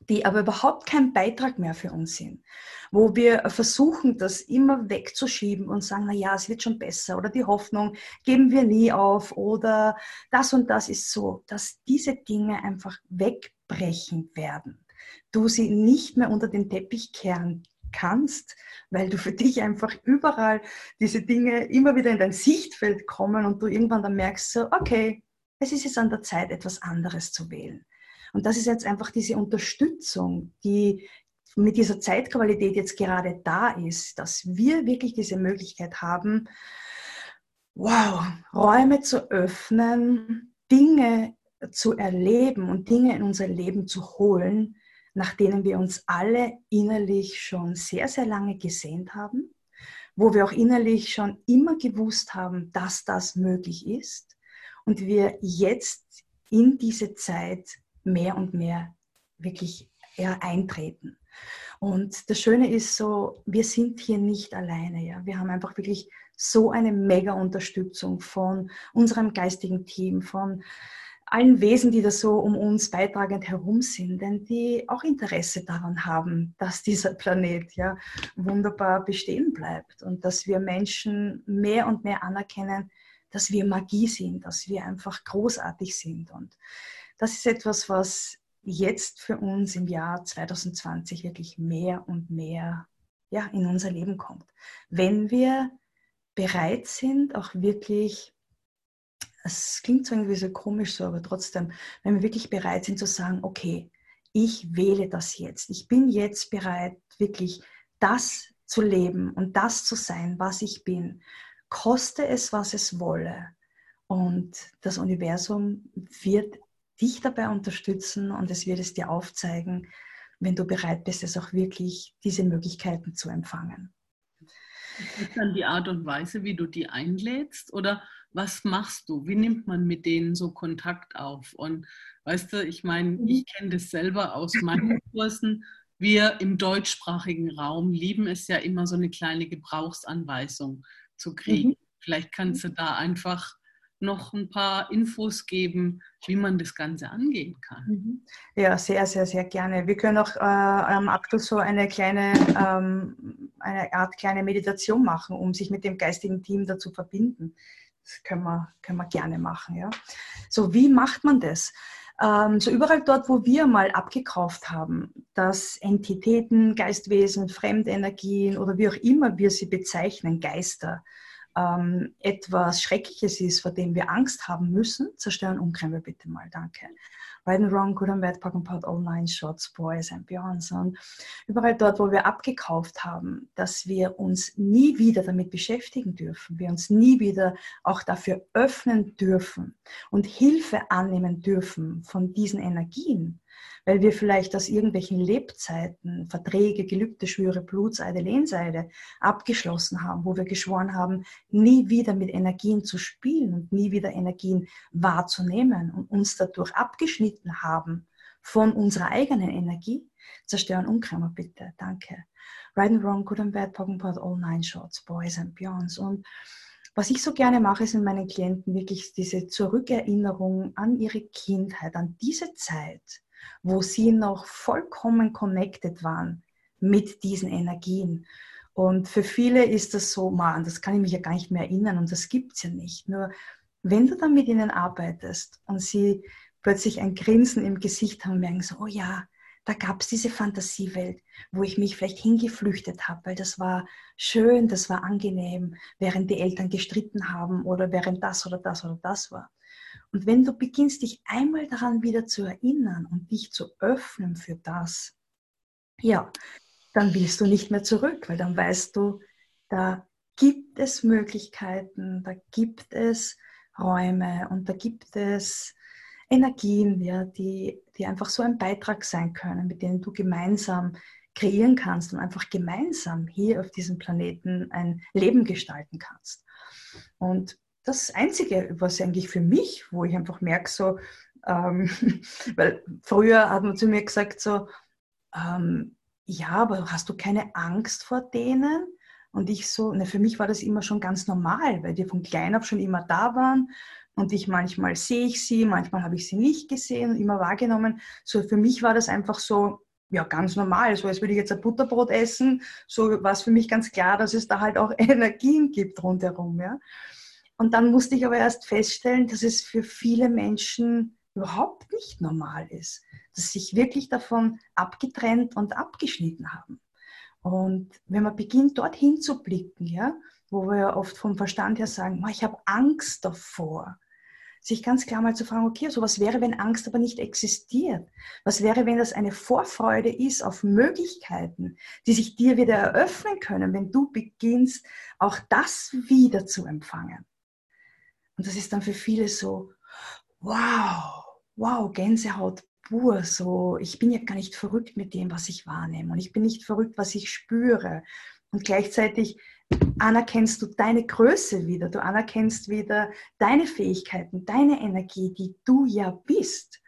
die aber überhaupt kein Beitrag mehr für uns sind, wo wir versuchen, das immer wegzuschieben und sagen, na ja, es wird schon besser oder die Hoffnung geben wir nie auf oder das und das ist so, dass diese Dinge einfach wegbrechen werden. Du sie nicht mehr unter den Teppich kehren kannst, weil du für dich einfach überall diese Dinge immer wieder in dein Sichtfeld kommen und du irgendwann dann merkst, so, okay, es ist jetzt an der Zeit, etwas anderes zu wählen. Und das ist jetzt einfach diese Unterstützung, die mit dieser Zeitqualität jetzt gerade da ist, dass wir wirklich diese Möglichkeit haben, wow, Räume zu öffnen, Dinge zu erleben und Dinge in unser Leben zu holen, nach denen wir uns alle innerlich schon sehr, sehr lange gesehnt haben, wo wir auch innerlich schon immer gewusst haben, dass das möglich ist und wir jetzt in diese Zeit mehr und mehr wirklich eher eintreten. Und das Schöne ist so, wir sind hier nicht alleine. Ja? Wir haben einfach wirklich so eine mega Unterstützung von unserem geistigen Team, von allen Wesen, die da so um uns beitragend herum sind, denn die auch Interesse daran haben, dass dieser Planet ja wunderbar bestehen bleibt und dass wir Menschen mehr und mehr anerkennen, dass wir Magie sind, dass wir einfach großartig sind. Und das ist etwas, was jetzt für uns im Jahr 2020 wirklich mehr und mehr ja, in unser Leben kommt. Wenn wir bereit sind, auch wirklich es klingt so irgendwie so komisch so, aber trotzdem, wenn wir wirklich bereit sind zu sagen, okay, ich wähle das jetzt. Ich bin jetzt bereit, wirklich das zu leben und das zu sein, was ich bin, koste es, was es wolle. Und das Universum wird dich dabei unterstützen und es wird es dir aufzeigen, wenn du bereit bist, es auch wirklich diese Möglichkeiten zu empfangen. Ist dann die Art und Weise, wie du die einlädst oder was machst du? Wie nimmt man mit denen so Kontakt auf? Und weißt du, ich meine, mhm. ich kenne das selber aus meinen Kursen. Wir im deutschsprachigen Raum lieben es ja immer, so eine kleine Gebrauchsanweisung zu kriegen. Mhm. Vielleicht kannst du da einfach noch ein paar Infos geben, wie man das Ganze angehen kann. Mhm. Ja, sehr, sehr, sehr gerne. Wir können auch äh, am Abschluss so eine kleine, ähm, eine Art kleine Meditation machen, um sich mit dem geistigen Team da zu verbinden. Können wir, können wir gerne machen. Ja? So, wie macht man das? Ähm, so überall dort, wo wir mal abgekauft haben, dass Entitäten, Geistwesen, Fremdenergien oder wie auch immer wir sie bezeichnen, Geister, ähm, etwas Schreckliches ist, vor dem wir Angst haben müssen, zerstören umkrempel bitte mal, danke. Right and Wrong, Good and Bad, Pack and Pot, Online, Shots, Boys and Beyonds und überall dort, wo wir abgekauft haben, dass wir uns nie wieder damit beschäftigen dürfen, wir uns nie wieder auch dafür öffnen dürfen und Hilfe annehmen dürfen von diesen Energien, weil wir vielleicht aus irgendwelchen Lebzeiten Verträge, Gelübde, Schwüre, Blutseide, Lehnseide abgeschlossen haben, wo wir geschworen haben, nie wieder mit Energien zu spielen und nie wieder Energien wahrzunehmen und uns dadurch abgeschnitten haben von unserer eigenen Energie. Zerstören Umkrämer bitte, danke. Right and Wrong, Good and Bad, Pop and Pot, All Nine Shots, Boys and Beyonds und was ich so gerne mache, ist in meinen Klienten wirklich diese Zurückerinnerung an ihre Kindheit, an diese Zeit, wo sie noch vollkommen connected waren mit diesen Energien. Und für viele ist das so, man, das kann ich mich ja gar nicht mehr erinnern und das gibt es ja nicht. Nur wenn du dann mit ihnen arbeitest und sie plötzlich ein Grinsen im Gesicht haben, merken so, oh ja, da gab es diese Fantasiewelt, wo ich mich vielleicht hingeflüchtet habe, weil das war schön, das war angenehm, während die Eltern gestritten haben oder während das oder das oder das war. Und wenn du beginnst, dich einmal daran wieder zu erinnern und dich zu öffnen für das, ja, dann willst du nicht mehr zurück, weil dann weißt du, da gibt es Möglichkeiten, da gibt es Räume und da gibt es Energien, ja, die, die einfach so ein Beitrag sein können, mit denen du gemeinsam kreieren kannst und einfach gemeinsam hier auf diesem Planeten ein Leben gestalten kannst. Und das Einzige, was eigentlich für mich, wo ich einfach merke, so, ähm, weil früher hat man zu mir gesagt, so, ähm, ja, aber hast du keine Angst vor denen? Und ich so, ne, für mich war das immer schon ganz normal, weil die von klein auf schon immer da waren. Und ich manchmal sehe ich sie, manchmal habe ich sie nicht gesehen immer wahrgenommen. So für mich war das einfach so, ja, ganz normal. So als würde ich jetzt ein Butterbrot essen. So war es für mich ganz klar, dass es da halt auch Energien gibt rundherum. Ja. Und dann musste ich aber erst feststellen, dass es für viele Menschen überhaupt nicht normal ist, dass sie sich wirklich davon abgetrennt und abgeschnitten haben. Und wenn man beginnt, dorthin zu blicken, ja, wo wir ja oft vom Verstand her sagen, ich habe Angst davor, sich ganz klar mal zu fragen, okay, so was wäre, wenn Angst aber nicht existiert? Was wäre, wenn das eine Vorfreude ist auf Möglichkeiten, die sich dir wieder eröffnen können, wenn du beginnst, auch das wieder zu empfangen? Und das ist dann für viele so, wow, wow, Gänsehaut pur, so, ich bin ja gar nicht verrückt mit dem, was ich wahrnehme und ich bin nicht verrückt, was ich spüre. Und gleichzeitig anerkennst du deine Größe wieder, du anerkennst wieder deine Fähigkeiten, deine Energie, die du ja bist.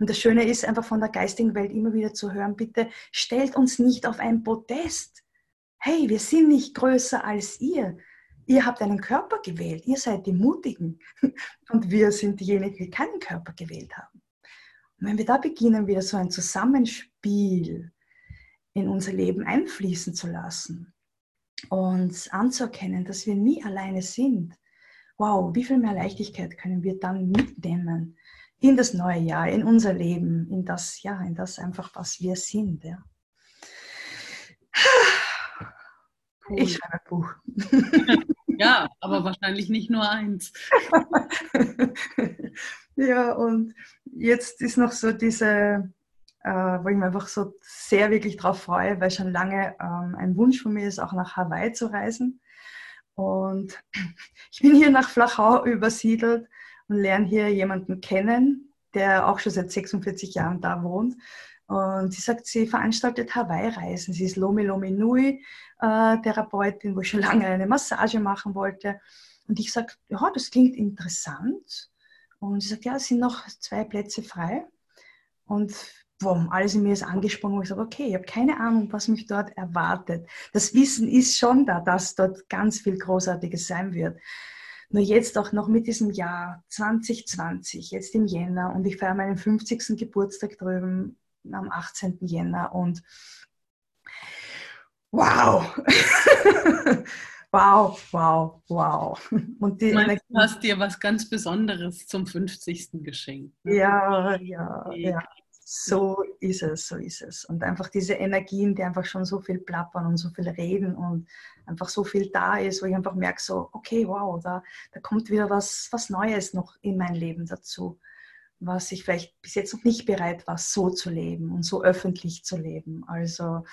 Und das Schöne ist einfach von der geistigen Welt immer wieder zu hören, bitte stellt uns nicht auf ein Podest. Hey, wir sind nicht größer als ihr. Ihr habt einen Körper gewählt, ihr seid die Mutigen und wir sind diejenigen, die keinen Körper gewählt haben. Und wenn wir da beginnen, wieder so ein Zusammenspiel in unser Leben einfließen zu lassen und anzuerkennen, dass wir nie alleine sind, wow, wie viel mehr Leichtigkeit können wir dann mitnehmen in das neue Jahr, in unser Leben, in das, ja, in das einfach, was wir sind. Ja. Ich schreibe ein Buch. Ja, aber wahrscheinlich nicht nur eins. ja, und jetzt ist noch so diese, äh, wo ich mich einfach so sehr wirklich drauf freue, weil schon lange ähm, ein Wunsch von mir ist, auch nach Hawaii zu reisen. Und ich bin hier nach Flachau übersiedelt und lerne hier jemanden kennen, der auch schon seit 46 Jahren da wohnt. Und sie sagt, sie veranstaltet Hawaii-Reisen. Sie ist Lomi Lomi Nui äh, Therapeutin, wo ich schon lange eine Massage machen wollte. Und ich sage, ja, das klingt interessant. Und sie sagt, ja, es sind noch zwei Plätze frei. Und boom, alles in mir ist angesprungen. Und ich sage, okay, ich habe keine Ahnung, was mich dort erwartet. Das Wissen ist schon da, dass dort ganz viel Großartiges sein wird. Nur jetzt auch noch mit diesem Jahr 2020, jetzt im Jänner, und ich feiere meinen 50. Geburtstag drüben am 18. Jänner und wow! wow, wow, wow. Und die meinst, du hast dir was ganz Besonderes zum 50. geschenkt. Ne? Ja, ja, ja. So ist es, so ist es. Und einfach diese Energien, die einfach schon so viel plappern und so viel reden und einfach so viel da ist, wo ich einfach merke, so, okay, wow, da, da kommt wieder was, was Neues noch in mein Leben dazu was ich vielleicht bis jetzt noch nicht bereit war, so zu leben und so öffentlich zu leben. Also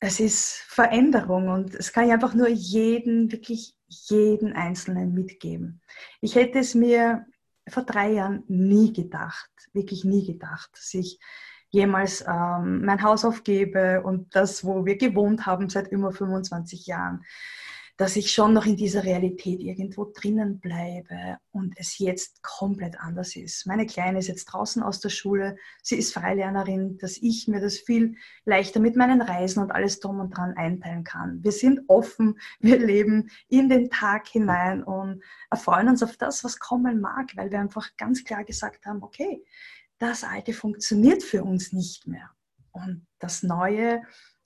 es ist Veränderung und es kann ich einfach nur jeden, wirklich jeden Einzelnen mitgeben. Ich hätte es mir vor drei Jahren nie gedacht, wirklich nie gedacht, dass ich jemals ähm, mein Haus aufgebe und das, wo wir gewohnt haben seit über 25 Jahren, dass ich schon noch in dieser Realität irgendwo drinnen bleibe und es jetzt komplett anders ist. Meine Kleine ist jetzt draußen aus der Schule, sie ist Freilernerin, dass ich mir das viel leichter mit meinen Reisen und alles drum und dran einteilen kann. Wir sind offen, wir leben in den Tag hinein und erfreuen uns auf das, was kommen mag, weil wir einfach ganz klar gesagt haben, okay, das Alte funktioniert für uns nicht mehr. Und das Neue,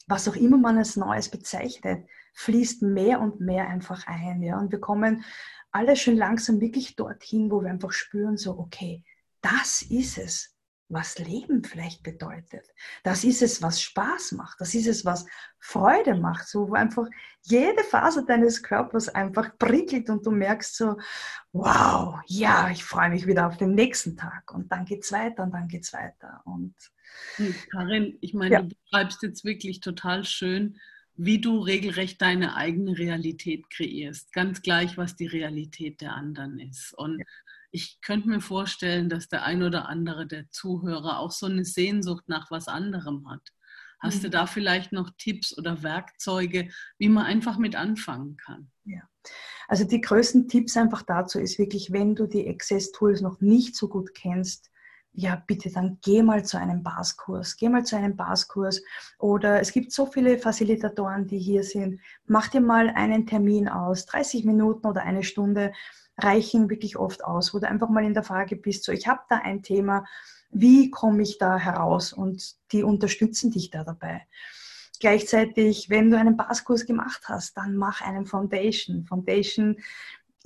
was auch immer man als Neues bezeichnet, fließt mehr und mehr einfach ein. Ja? Und wir kommen alle schon langsam wirklich dorthin, wo wir einfach spüren, so, okay, das ist es, was Leben vielleicht bedeutet. Das ist es, was Spaß macht. Das ist es, was Freude macht. So, wo einfach jede Phase deines Körpers einfach prickelt und du merkst so, wow, ja, ich freue mich wieder auf den nächsten Tag. Und dann geht's weiter und dann geht's weiter. Und hm, Karin, ich meine, ja. du beschreibst jetzt wirklich total schön, wie du regelrecht deine eigene Realität kreierst, ganz gleich, was die Realität der anderen ist. Und ich könnte mir vorstellen, dass der ein oder andere der Zuhörer auch so eine Sehnsucht nach was anderem hat. Hast mhm. du da vielleicht noch Tipps oder Werkzeuge, wie man einfach mit anfangen kann? Ja. Also die größten Tipps einfach dazu ist wirklich, wenn du die Access-Tools noch nicht so gut kennst, ja, bitte dann geh mal zu einem Baskurs, geh mal zu einem Baskurs oder es gibt so viele Facilitatoren, die hier sind. Mach dir mal einen Termin aus, 30 Minuten oder eine Stunde reichen wirklich oft aus, wo du einfach mal in der Frage bist, so ich habe da ein Thema, wie komme ich da heraus und die unterstützen dich da dabei. Gleichzeitig, wenn du einen Baskurs gemacht hast, dann mach einen Foundation. Foundation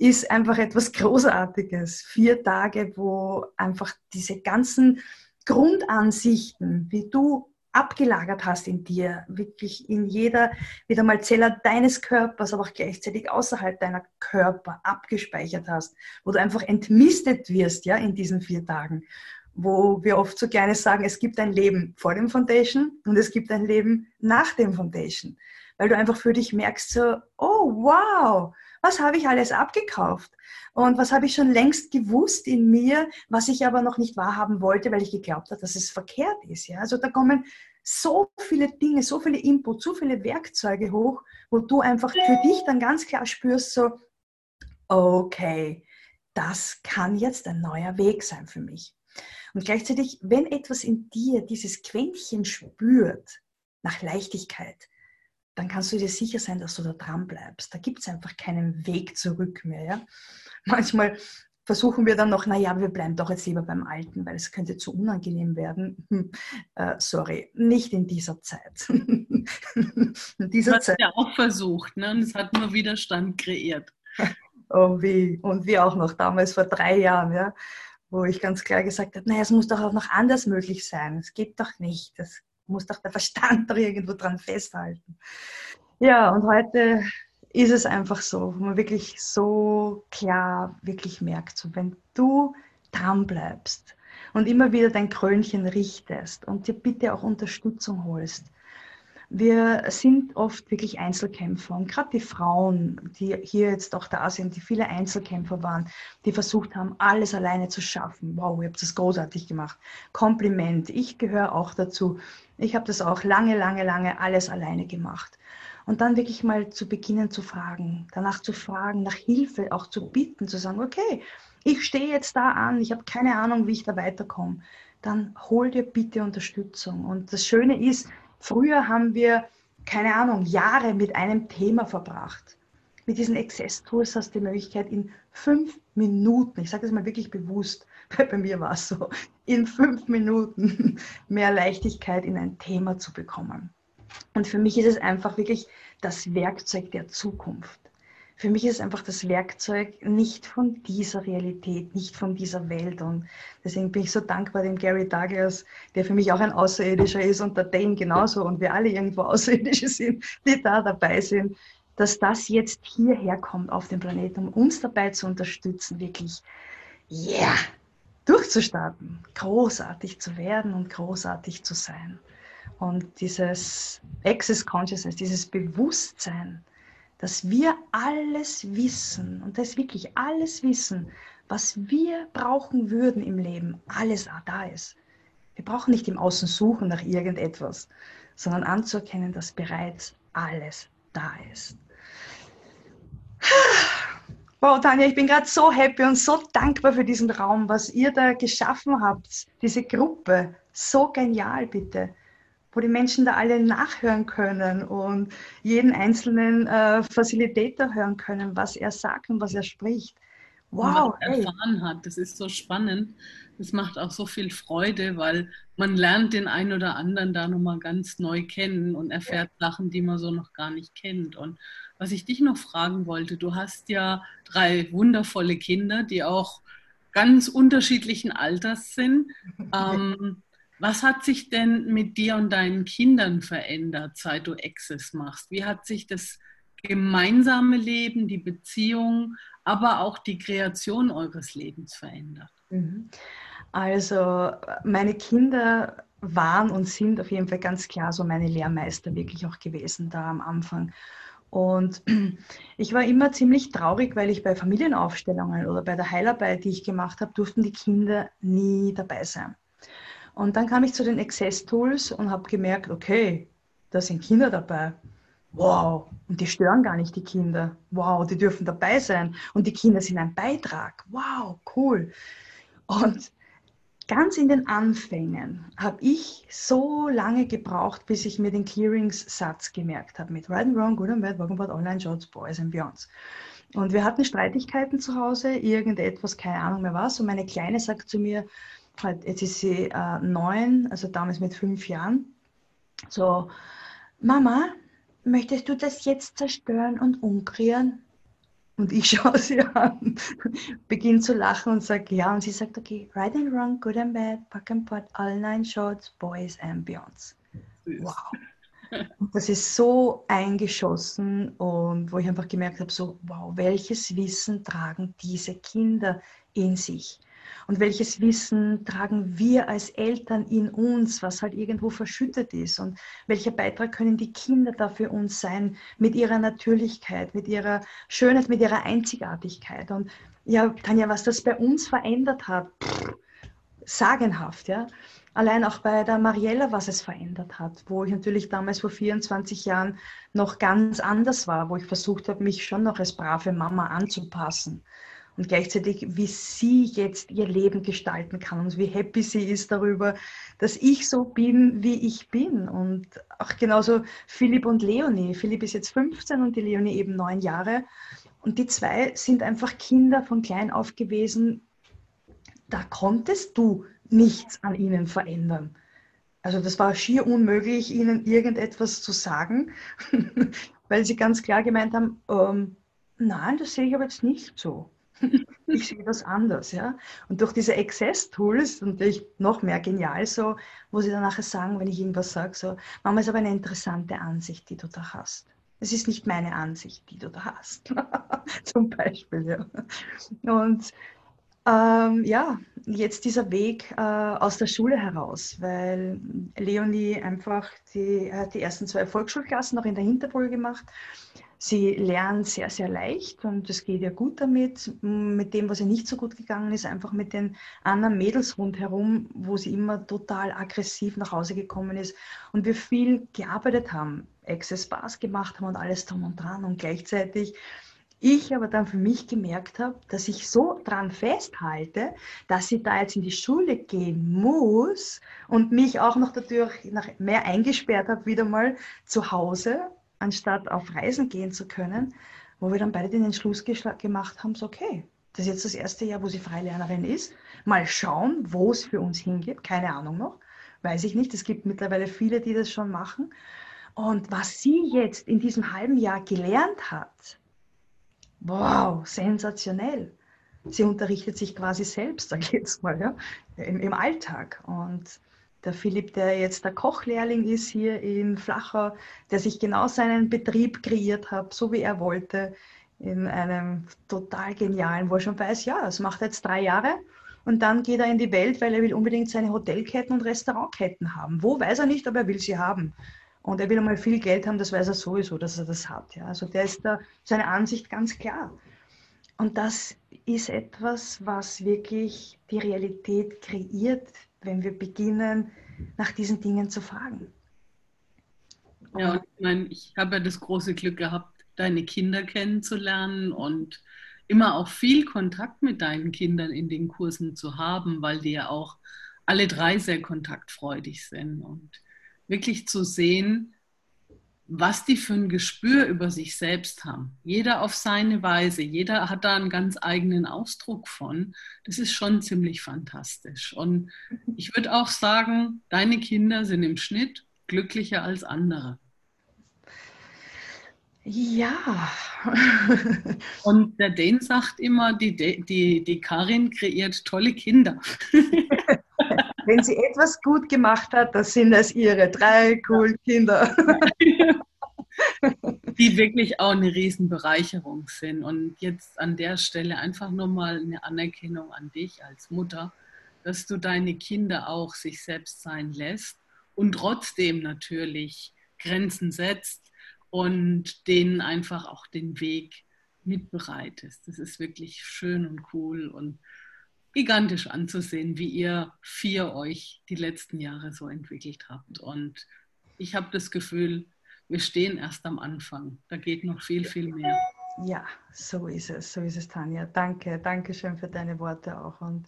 ist einfach etwas Großartiges. Vier Tage, wo einfach diese ganzen Grundansichten, wie du abgelagert hast in dir, wirklich in jeder, wieder mal Zelle deines Körpers, aber auch gleichzeitig außerhalb deiner Körper abgespeichert hast, wo du einfach entmistet wirst, ja, in diesen vier Tagen, wo wir oft so gerne sagen, es gibt ein Leben vor dem Foundation und es gibt ein Leben nach dem Foundation, weil du einfach für dich merkst so, oh wow, was habe ich alles abgekauft? Und was habe ich schon längst gewusst in mir, was ich aber noch nicht wahrhaben wollte, weil ich geglaubt habe, dass es verkehrt ist. Ja? Also da kommen so viele Dinge, so viele Inputs, so viele Werkzeuge hoch, wo du einfach für dich dann ganz klar spürst, so, okay, das kann jetzt ein neuer Weg sein für mich. Und gleichzeitig, wenn etwas in dir dieses Quäntchen spürt nach Leichtigkeit, dann kannst du dir sicher sein, dass du da dran bleibst. Da gibt es einfach keinen Weg zurück mehr. Ja? Manchmal versuchen wir dann noch, naja, wir bleiben doch jetzt lieber beim Alten, weil es könnte zu unangenehm werden. Hm, äh, sorry, nicht in dieser Zeit. in dieser das Zeit. ja auch versucht, ne? und es hat nur Widerstand kreiert. Oh wie, und wie auch noch damals vor drei Jahren, ja, wo ich ganz klar gesagt habe, naja, es muss doch auch noch anders möglich sein. Es geht doch nicht. Das muss doch der Verstand doch irgendwo dran festhalten. Ja, und heute ist es einfach so, wo man wirklich so klar wirklich merkt, so wenn du dran bleibst und immer wieder dein Krönchen richtest und dir bitte auch Unterstützung holst, wir sind oft wirklich Einzelkämpfer und gerade die Frauen, die hier jetzt auch da sind, die viele Einzelkämpfer waren, die versucht haben, alles alleine zu schaffen. Wow, ihr habt das großartig gemacht. Kompliment. Ich gehöre auch dazu. Ich habe das auch lange, lange, lange alles alleine gemacht. Und dann wirklich mal zu beginnen zu fragen, danach zu fragen, nach Hilfe auch zu bitten, zu sagen, okay, ich stehe jetzt da an, ich habe keine Ahnung, wie ich da weiterkomme. Dann hol dir bitte Unterstützung. Und das Schöne ist, Früher haben wir, keine Ahnung, Jahre mit einem Thema verbracht. Mit diesen Access-Tools hast du die Möglichkeit, in fünf Minuten, ich sage das mal wirklich bewusst, weil bei mir war es so, in fünf Minuten mehr Leichtigkeit in ein Thema zu bekommen. Und für mich ist es einfach wirklich das Werkzeug der Zukunft für mich ist einfach das Werkzeug nicht von dieser Realität, nicht von dieser Welt. Und deswegen bin ich so dankbar dem Gary Douglas, der für mich auch ein Außerirdischer ist und der Dane genauso und wir alle irgendwo Außerirdische sind, die da dabei sind, dass das jetzt hierher kommt auf den Planeten, um uns dabei zu unterstützen, wirklich, yeah, durchzustarten, großartig zu werden und großartig zu sein. Und dieses Access Consciousness, dieses Bewusstsein, dass wir alles wissen, und das wirklich alles wissen, was wir brauchen würden im Leben, alles da ist. Wir brauchen nicht im Außen suchen nach irgendetwas, sondern anzuerkennen, dass bereits alles da ist. Wow, Tanja, ich bin gerade so happy und so dankbar für diesen Raum, was ihr da geschaffen habt, diese Gruppe. So genial, bitte wo die Menschen da alle nachhören können und jeden einzelnen äh, Facilitator hören können, was er sagt und was er spricht. Wow, was er erfahren hat, das ist so spannend. Das macht auch so viel Freude, weil man lernt den einen oder anderen da nochmal ganz neu kennen und erfährt ja. Sachen, die man so noch gar nicht kennt. Und was ich dich noch fragen wollte, du hast ja drei wundervolle Kinder, die auch ganz unterschiedlichen Alters sind. Ähm, was hat sich denn mit dir und deinen Kindern verändert, seit du Access machst? Wie hat sich das gemeinsame Leben, die Beziehung, aber auch die Kreation eures Lebens verändert? Mhm. Also meine Kinder waren und sind auf jeden Fall ganz klar so meine Lehrmeister wirklich auch gewesen da am Anfang. Und ich war immer ziemlich traurig, weil ich bei Familienaufstellungen oder bei der Heilarbeit, die ich gemacht habe, durften die Kinder nie dabei sein. Und dann kam ich zu den Access Tools und habe gemerkt, okay, da sind Kinder dabei. Wow, und die stören gar nicht die Kinder. Wow, die dürfen dabei sein. Und die Kinder sind ein Beitrag. Wow, cool. Und ganz in den Anfängen habe ich so lange gebraucht, bis ich mir den Clearings-Satz gemerkt habe mit Right and Wrong, Good and Bad, Welcome about Online Shots, Boys and Beyonds. Und wir hatten Streitigkeiten zu Hause, irgendetwas, keine Ahnung mehr was. Und meine Kleine sagt zu mir, jetzt ist sie äh, neun, also damals mit fünf Jahren, so, Mama, möchtest du das jetzt zerstören und umkreieren? Und ich schaue sie an, beginne zu lachen und sage ja. Und sie sagt, okay, right and wrong, good and bad, pack and pot, all nine shorts, boys and beyonds. Wow. Das ist so eingeschossen und wo ich einfach gemerkt habe, so, wow, welches Wissen tragen diese Kinder in sich? Und welches Wissen tragen wir als Eltern in uns, was halt irgendwo verschüttet ist? Und welcher Beitrag können die Kinder da für uns sein mit ihrer Natürlichkeit, mit ihrer Schönheit, mit ihrer Einzigartigkeit? Und ja, Tanja, was das bei uns verändert hat, sagenhaft, ja. Allein auch bei der Mariella, was es verändert hat, wo ich natürlich damals vor 24 Jahren noch ganz anders war, wo ich versucht habe, mich schon noch als brave Mama anzupassen und gleichzeitig, wie sie jetzt ihr Leben gestalten kann und wie happy sie ist darüber, dass ich so bin, wie ich bin. Und auch genauso Philipp und Leonie. Philipp ist jetzt 15 und die Leonie eben neun Jahre. Und die zwei sind einfach Kinder von klein auf gewesen. Da konntest du nichts an ihnen verändern. Also das war schier unmöglich, ihnen irgendetwas zu sagen, weil sie ganz klar gemeint haben, ähm, nein, das sehe ich aber jetzt nicht so. ich sehe das anders, ja. Und durch diese Access-Tools natürlich noch mehr genial so, wo sie dann nachher sagen, wenn ich irgendwas sage, so, Mama ist aber eine interessante Ansicht, die du da hast. Es ist nicht meine Ansicht, die du da hast. Zum Beispiel, ja. Und Ähm, ja, jetzt dieser Weg äh, aus der Schule heraus, weil Leonie einfach die, hat die ersten zwei Volksschulklassen noch in der Hinterbrühe gemacht. Sie lernt sehr, sehr leicht und es geht ihr gut damit. Mit dem, was ihr nicht so gut gegangen ist, einfach mit den anderen Mädels rundherum, wo sie immer total aggressiv nach Hause gekommen ist und wir viel gearbeitet haben, Access Spaß gemacht haben und alles drum und dran und gleichzeitig ich aber dann für mich gemerkt habe, dass ich so dran festhalte, dass sie da jetzt in die Schule gehen muss und mich auch noch dadurch mehr eingesperrt habe, wieder mal zu Hause, anstatt auf Reisen gehen zu können, wo wir dann beide den Entschluss gemacht haben, so okay, das ist jetzt das erste Jahr, wo sie Freilernerin ist. Mal schauen, wo es für uns hingeht. Keine Ahnung noch. Weiß ich nicht. Es gibt mittlerweile viele, die das schon machen. Und was sie jetzt in diesem halben Jahr gelernt hat, wow, sensationell. Sie unterrichtet sich quasi selbst, sag ich jetzt mal, ja, im, im Alltag. Und der Philipp, der jetzt der Kochlehrling ist hier in Flachau, der sich genau seinen Betrieb kreiert hat, so wie er wollte, in einem total genialen, wo er schon weiß, ja, das macht jetzt drei Jahre und dann geht er in die Welt, weil er will unbedingt seine Hotelketten und Restaurantketten haben. Wo weiß er nicht, aber er will sie haben. Und er will einmal viel Geld haben, das weiß er sowieso, dass er das hat. Ja. Also der ist da seine Ansicht ganz klar. Und das ist etwas, was wirklich die Realität kreiert, wenn wir beginnen, nach diesen Dingen zu fragen. Ja, und ich meine, ich habe ja das große Glück gehabt, deine Kinder kennenzulernen und immer auch viel Kontakt mit deinen Kindern in den Kursen zu haben, weil die ja auch alle drei sehr kontaktfreudig sind. Und wirklich zu sehen, was die für ein Gespür über sich selbst haben. Jeder auf seine Weise, jeder hat da einen ganz eigenen Ausdruck von. Das ist schon ziemlich fantastisch. Und ich würde auch sagen, deine Kinder sind im Schnitt glücklicher als andere. Ja. Und der Dane sagt immer, die, die, die Karin kreiert tolle Kinder. Wenn sie etwas gut gemacht hat, das sind es ihre drei coolen Kinder. Die wirklich auch eine Riesenbereicherung sind. Und jetzt an der Stelle einfach nochmal eine Anerkennung an dich als Mutter, dass du deine Kinder auch sich selbst sein lässt und trotzdem natürlich Grenzen setzt und denen einfach auch den Weg mitbereitest. Das ist wirklich schön und cool und gigantisch anzusehen, wie ihr vier euch die letzten Jahre so entwickelt habt. Und ich habe das Gefühl, wir stehen erst am Anfang. Da geht noch viel, viel mehr. Ja, so ist es, so ist es, Tanja. Danke, danke schön für deine Worte auch. Und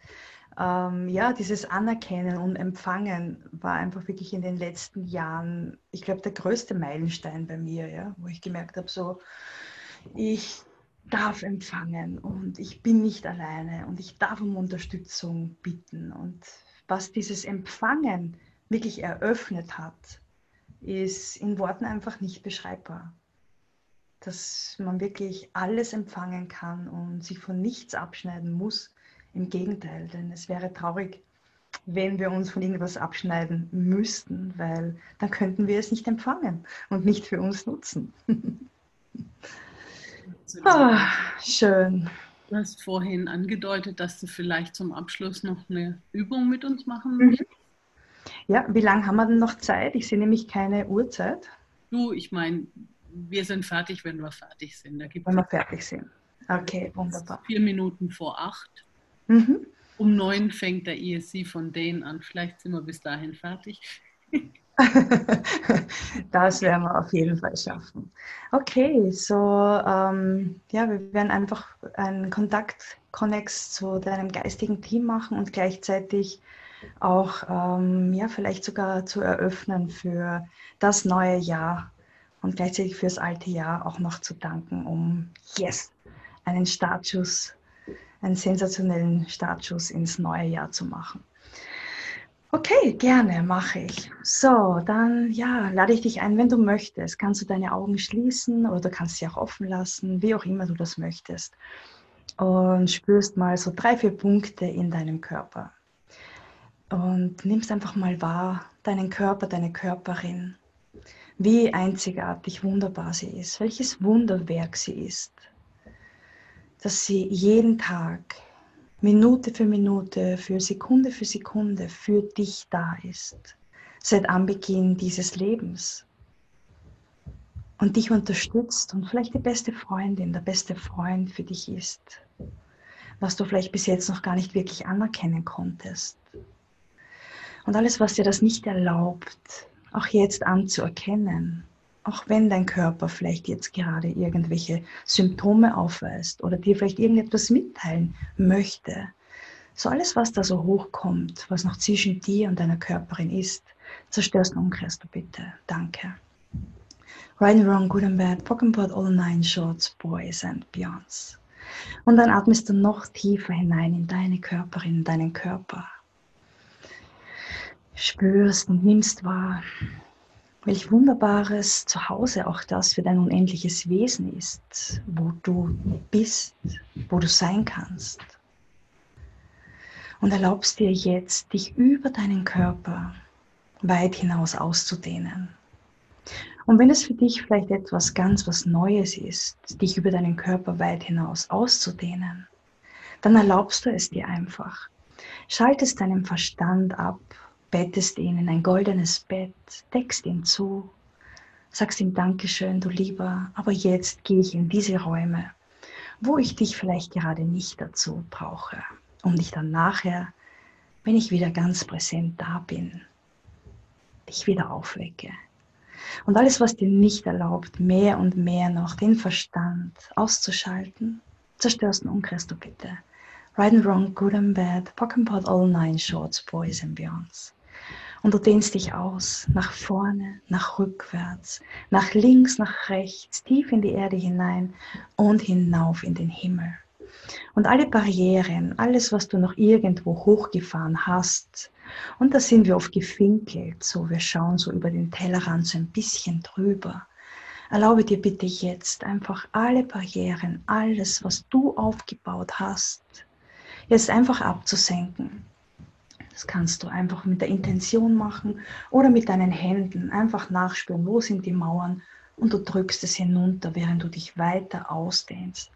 ähm, ja, dieses Anerkennen und Empfangen war einfach wirklich in den letzten Jahren, ich glaube, der größte Meilenstein bei mir, ja, wo ich gemerkt habe, so, ich darf empfangen und ich bin nicht alleine und ich darf um Unterstützung bitten. Und was dieses Empfangen wirklich eröffnet hat, ist in Worten einfach nicht beschreibbar. Dass man wirklich alles empfangen kann und sich von nichts abschneiden muss. Im Gegenteil, denn es wäre traurig, wenn wir uns von irgendwas abschneiden müssten, weil dann könnten wir es nicht empfangen und nicht für uns nutzen. Ah, schön. Du hast vorhin angedeutet, dass du vielleicht zum Abschluss noch eine Übung mit uns machen mhm. Ja, wie lange haben wir denn noch Zeit? Ich sehe nämlich keine Uhrzeit. Du, ich meine, wir sind fertig, wenn wir fertig sind. Da wenn wir fertig sind. Okay, wunderbar. Vier Minuten vor acht. Mhm. Um neun fängt der ESC von denen an. Vielleicht sind wir bis dahin fertig. das werden wir auf jeden Fall schaffen. Okay, so ähm, ja, wir werden einfach einen Kontakt, Connex zu deinem geistigen Team machen und gleichzeitig auch ähm, ja, vielleicht sogar zu eröffnen für das neue Jahr und gleichzeitig für das alte Jahr auch noch zu danken, um yes, einen Startschuss, einen sensationellen Startschuss ins neue Jahr zu machen. Okay, gerne, mache ich. So, dann ja, lade ich dich ein, wenn du möchtest. Kannst du deine Augen schließen oder du kannst sie auch offen lassen, wie auch immer du das möchtest. Und spürst mal so drei, vier Punkte in deinem Körper. Und nimmst einfach mal wahr, deinen Körper, deine Körperin, wie einzigartig, wunderbar sie ist, welches Wunderwerk sie ist, dass sie jeden Tag Minute für Minute, für Sekunde für Sekunde für dich da ist, seit Anbeginn dieses Lebens und dich unterstützt und vielleicht die beste Freundin, der beste Freund für dich ist, was du vielleicht bis jetzt noch gar nicht wirklich anerkennen konntest. Und alles, was dir das nicht erlaubt, auch jetzt anzuerkennen, auch wenn dein Körper vielleicht jetzt gerade irgendwelche Symptome aufweist oder dir vielleicht irgendetwas mitteilen möchte. So alles, was da so hochkommt, was noch zwischen dir und deiner Körperin ist, zerstörst und umkehrst du bitte. Danke. Right and wrong, good and bad, pot, all nine shorts, boys and beyonds. Und dann atmest du noch tiefer hinein in deine Körperin, in deinen Körper. Spürst und nimmst wahr, welch wunderbares Zuhause auch das für dein unendliches Wesen ist, wo du bist, wo du sein kannst. Und erlaubst dir jetzt, dich über deinen Körper weit hinaus auszudehnen. Und wenn es für dich vielleicht etwas ganz was Neues ist, dich über deinen Körper weit hinaus auszudehnen, dann erlaubst du es dir einfach. Schaltest deinen Verstand ab bettest ihn in ein goldenes Bett, deckst ihn zu, sagst ihm Dankeschön, du Lieber, aber jetzt gehe ich in diese Räume, wo ich dich vielleicht gerade nicht dazu brauche, um dich dann nachher, wenn ich wieder ganz präsent da bin, dich wieder aufwecke. Und alles, was dir nicht erlaubt, mehr und mehr noch den Verstand auszuschalten, zerstörst und umkehrst du bitte. Right and wrong, good and bad, pock and pot, all nine shorts, boys and beyonds. Und du dehnst dich aus, nach vorne, nach rückwärts, nach links, nach rechts, tief in die Erde hinein und hinauf in den Himmel. Und alle Barrieren, alles, was du noch irgendwo hochgefahren hast, und da sind wir oft gefinkelt, so wir schauen so über den Tellerrand so ein bisschen drüber. Erlaube dir bitte jetzt einfach alle Barrieren, alles, was du aufgebaut hast, jetzt einfach abzusenken das kannst du einfach mit der Intention machen oder mit deinen Händen einfach nachspüren, wo sind die Mauern und du drückst es hinunter, während du dich weiter ausdehnst.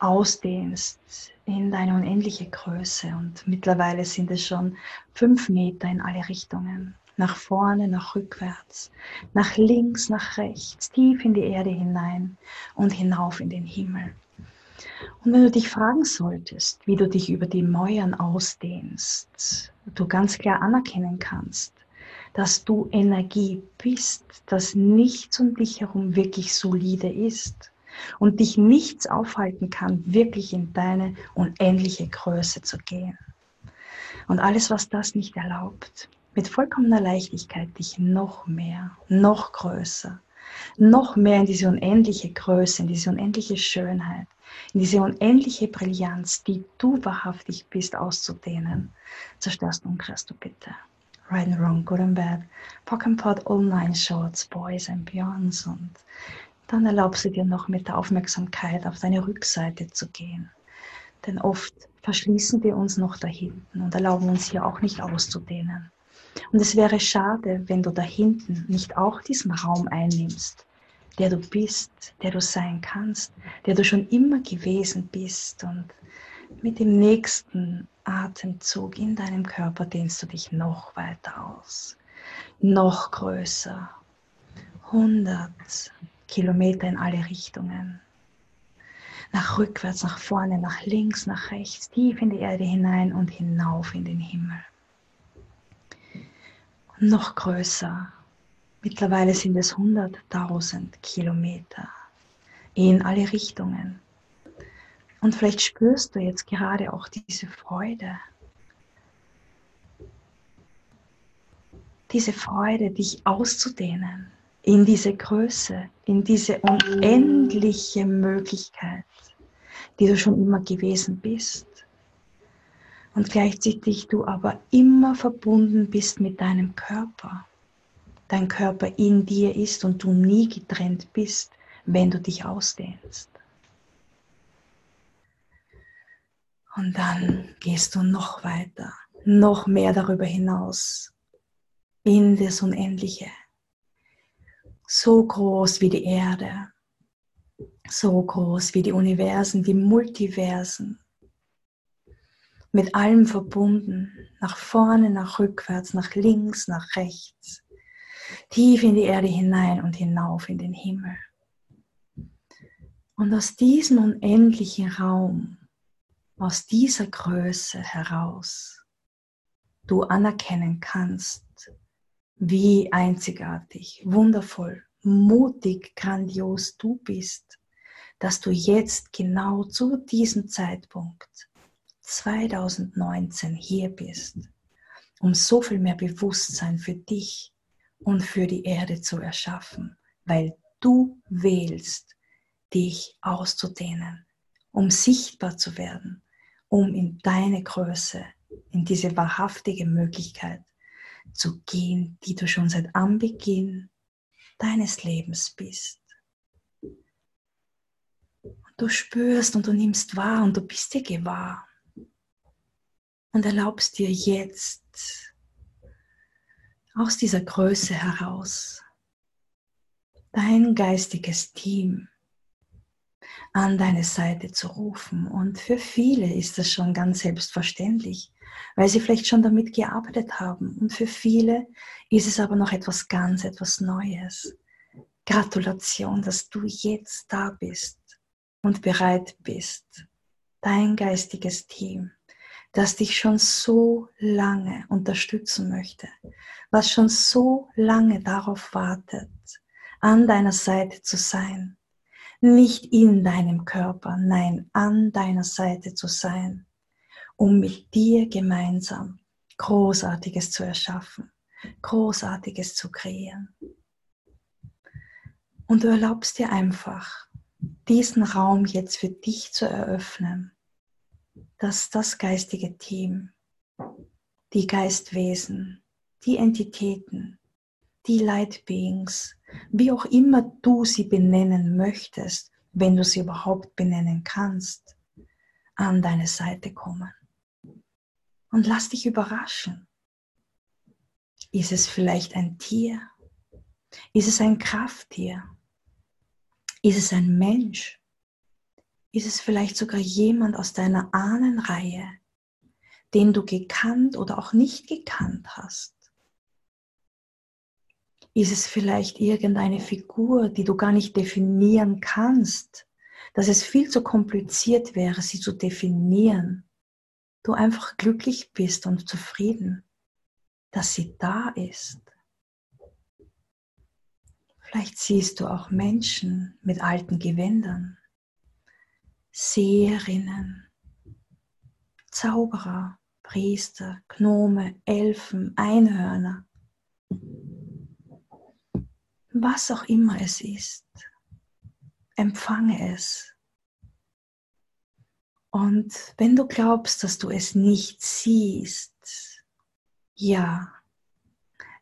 Ausdehnst in deine unendliche Größe und mittlerweile sind es schon fünf Meter in alle Richtungen. Nach vorne, nach rückwärts, nach links, nach rechts, tief in die Erde hinein und hinauf in den Himmel. Und wenn du dich fragen solltest, wie du dich über die Mauern ausdehnst, du ganz klar anerkennen kannst, dass du Energie bist, dass nichts um dich herum wirklich solide ist und dich nichts aufhalten kann, wirklich in deine unendliche Größe zu gehen. Und alles, was das nicht erlaubt, mit vollkommener Leichtigkeit dich noch mehr, noch größer, noch mehr in diese unendliche Größe, in diese unendliche Schönheit, in diese unendliche Brillanz, die du wahrhaftig bist, auszudehnen, zerstörst und kriegst du bitte. Right and wrong, good and bad, pock and pot, all nine shorts, boys and beyonds und dann erlaubst du dir noch mit der Aufmerksamkeit auf deine Rückseite zu gehen. Denn oft verschließen wir uns noch da hinten und erlauben uns hier auch nicht auszudehnen. Und es wäre schade, wenn du da hinten nicht auch diesen Raum einnimmst, der du bist, der du sein kannst, der du schon immer gewesen bist. Und mit dem nächsten Atemzug in deinem Körper dehnst du dich noch weiter aus, noch größer, 100 Kilometer in alle Richtungen. Nach rückwärts, nach vorne, nach links, nach rechts, tief in die Erde hinein und hinauf in den Himmel. Noch größer, Mittlerweile sind es 100.000 Kilometer in alle Richtungen. Und vielleicht spürst du jetzt gerade auch diese Freude. Diese Freude, dich auszudehnen in diese Größe, in diese unendliche Möglichkeit, die du schon immer gewesen bist. Und gleichzeitig du aber immer verbunden bist mit deinem Körper dein Körper in dir ist und du nie getrennt bist, wenn du dich ausdehnst. Und dann gehst du noch weiter, noch mehr darüber hinaus, in das Unendliche. So groß wie die Erde, so groß wie die Universen, die Multiversen. Mit allem verbunden, nach vorne, nach rückwärts, nach links, nach rechts, tief in die Erde hinein und hinauf in den Himmel. Und aus diesem unendlichen Raum, aus dieser Größe heraus, du anerkennen kannst, wie einzigartig, wundervoll, mutig, grandios du bist, dass du jetzt genau zu diesem Zeitpunkt 2019 hier bist, um so viel mehr Bewusstsein für dich und für die Erde zu erschaffen, weil du wählst, dich auszudehnen, um sichtbar zu werden, um in deine Größe, in diese wahrhaftige Möglichkeit zu gehen, die du schon seit Anbeginn deines Lebens bist. Und du spürst und du nimmst wahr und du bist dir gewahr und erlaubst dir jetzt aus dieser Größe heraus dein geistiges Team an deine Seite zu rufen. Und für viele ist das schon ganz selbstverständlich, weil sie vielleicht schon damit gearbeitet haben. Und für viele ist es aber noch etwas ganz, etwas Neues. Gratulation, dass du jetzt da bist und bereit bist, dein geistiges Team, das dich schon so lange unterstützen möchte, was schon so lange darauf wartet, an deiner Seite zu sein, nicht in deinem Körper, nein, an deiner Seite zu sein, um mit dir gemeinsam Großartiges zu erschaffen, Großartiges zu kreieren. Und du erlaubst dir einfach, diesen Raum jetzt für dich zu eröffnen, dass das geistige Team, die Geistwesen, die Entitäten, die Light Beings, wie auch immer du sie benennen möchtest, wenn du sie überhaupt benennen kannst, an deine Seite kommen. Und lass dich überraschen. Ist es vielleicht ein Tier? Ist es ein Krafttier? Ist es ein Mensch? Ist es vielleicht sogar jemand aus deiner Ahnenreihe, den du gekannt oder auch nicht gekannt hast? Ist es vielleicht irgendeine Figur, die du gar nicht definieren kannst, dass es viel zu kompliziert wäre, sie zu definieren? Du einfach glücklich bist und zufrieden, dass sie da ist. Vielleicht siehst du auch Menschen mit alten Gewändern, Seherinnen, Zauberer, Priester, Gnome, Elfen, Einhörner was auch immer es ist, empfange es. Und wenn du glaubst, dass du es nicht siehst, ja,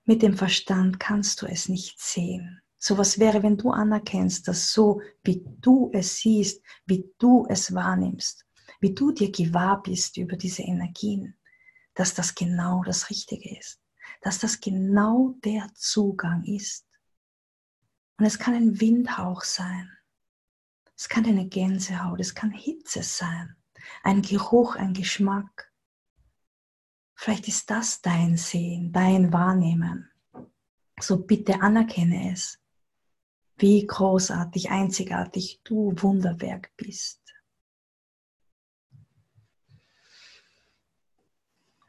mit dem Verstand kannst du es nicht sehen. So was wäre, wenn du anerkennst, dass so wie du es siehst, wie du es wahrnimmst, wie du dir gewahr bist über diese Energien, dass das genau das Richtige ist, dass das genau der Zugang ist. Und es kann ein Windhauch sein. Es kann eine Gänsehaut, es kann Hitze sein, ein Geruch, ein Geschmack. Vielleicht ist das dein Sehen, dein Wahrnehmen. So bitte anerkenne es, wie großartig, einzigartig du Wunderwerk bist.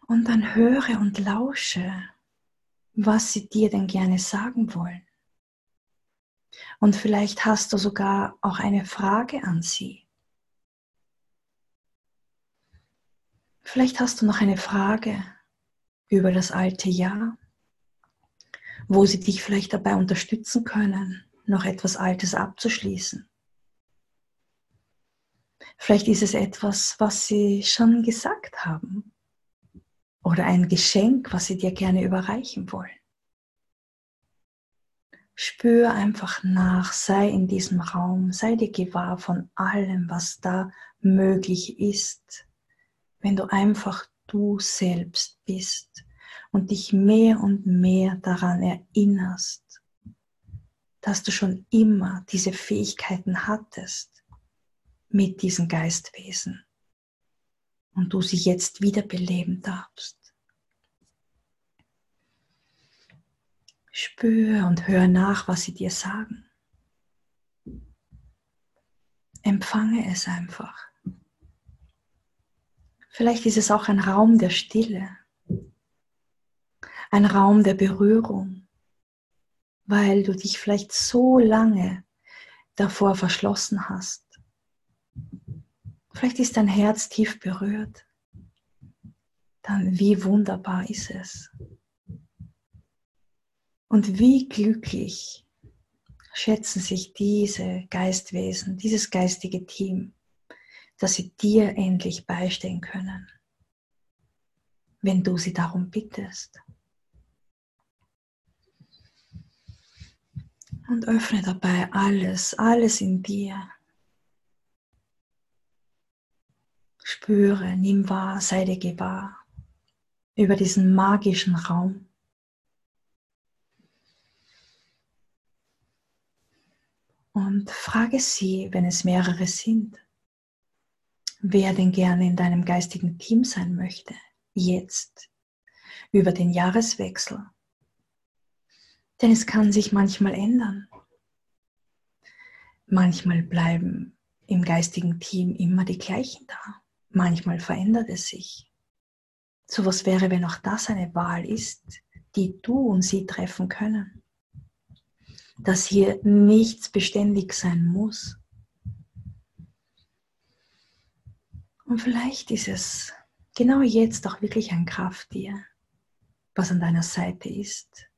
Und dann höre und lausche, was sie dir denn gerne sagen wollen. Und vielleicht hast du sogar auch eine Frage an sie. Vielleicht hast du noch eine Frage über das alte Jahr, wo sie dich vielleicht dabei unterstützen können, noch etwas Altes abzuschließen. Vielleicht ist es etwas, was sie schon gesagt haben oder ein Geschenk, was sie dir gerne überreichen wollen. Spür einfach nach, sei in diesem Raum, sei dir gewahr von allem, was da möglich ist, wenn du einfach du selbst bist und dich mehr und mehr daran erinnerst, dass du schon immer diese Fähigkeiten hattest mit diesen Geistwesen und du sie jetzt wiederbeleben darfst. Spür und hör nach, was sie dir sagen. Empfange es einfach. Vielleicht ist es auch ein Raum der Stille, ein Raum der Berührung, weil du dich vielleicht so lange davor verschlossen hast. Vielleicht ist dein Herz tief berührt. Dann wie wunderbar ist es. Und wie glücklich schätzen sich diese Geistwesen, dieses geistige Team, dass sie dir endlich beistehen können, wenn du sie darum bittest. Und öffne dabei alles, alles in dir. Spüre, nimm wahr, sei dir gewahr über diesen magischen Raum. Und frage sie, wenn es mehrere sind, wer denn gerne in deinem geistigen Team sein möchte, jetzt, über den Jahreswechsel. Denn es kann sich manchmal ändern. Manchmal bleiben im geistigen Team immer die gleichen da. Manchmal verändert es sich. So was wäre, wenn auch das eine Wahl ist, die du und sie treffen können dass hier nichts beständig sein muss. Und vielleicht ist es genau jetzt auch wirklich ein Krafttier, was an deiner Seite ist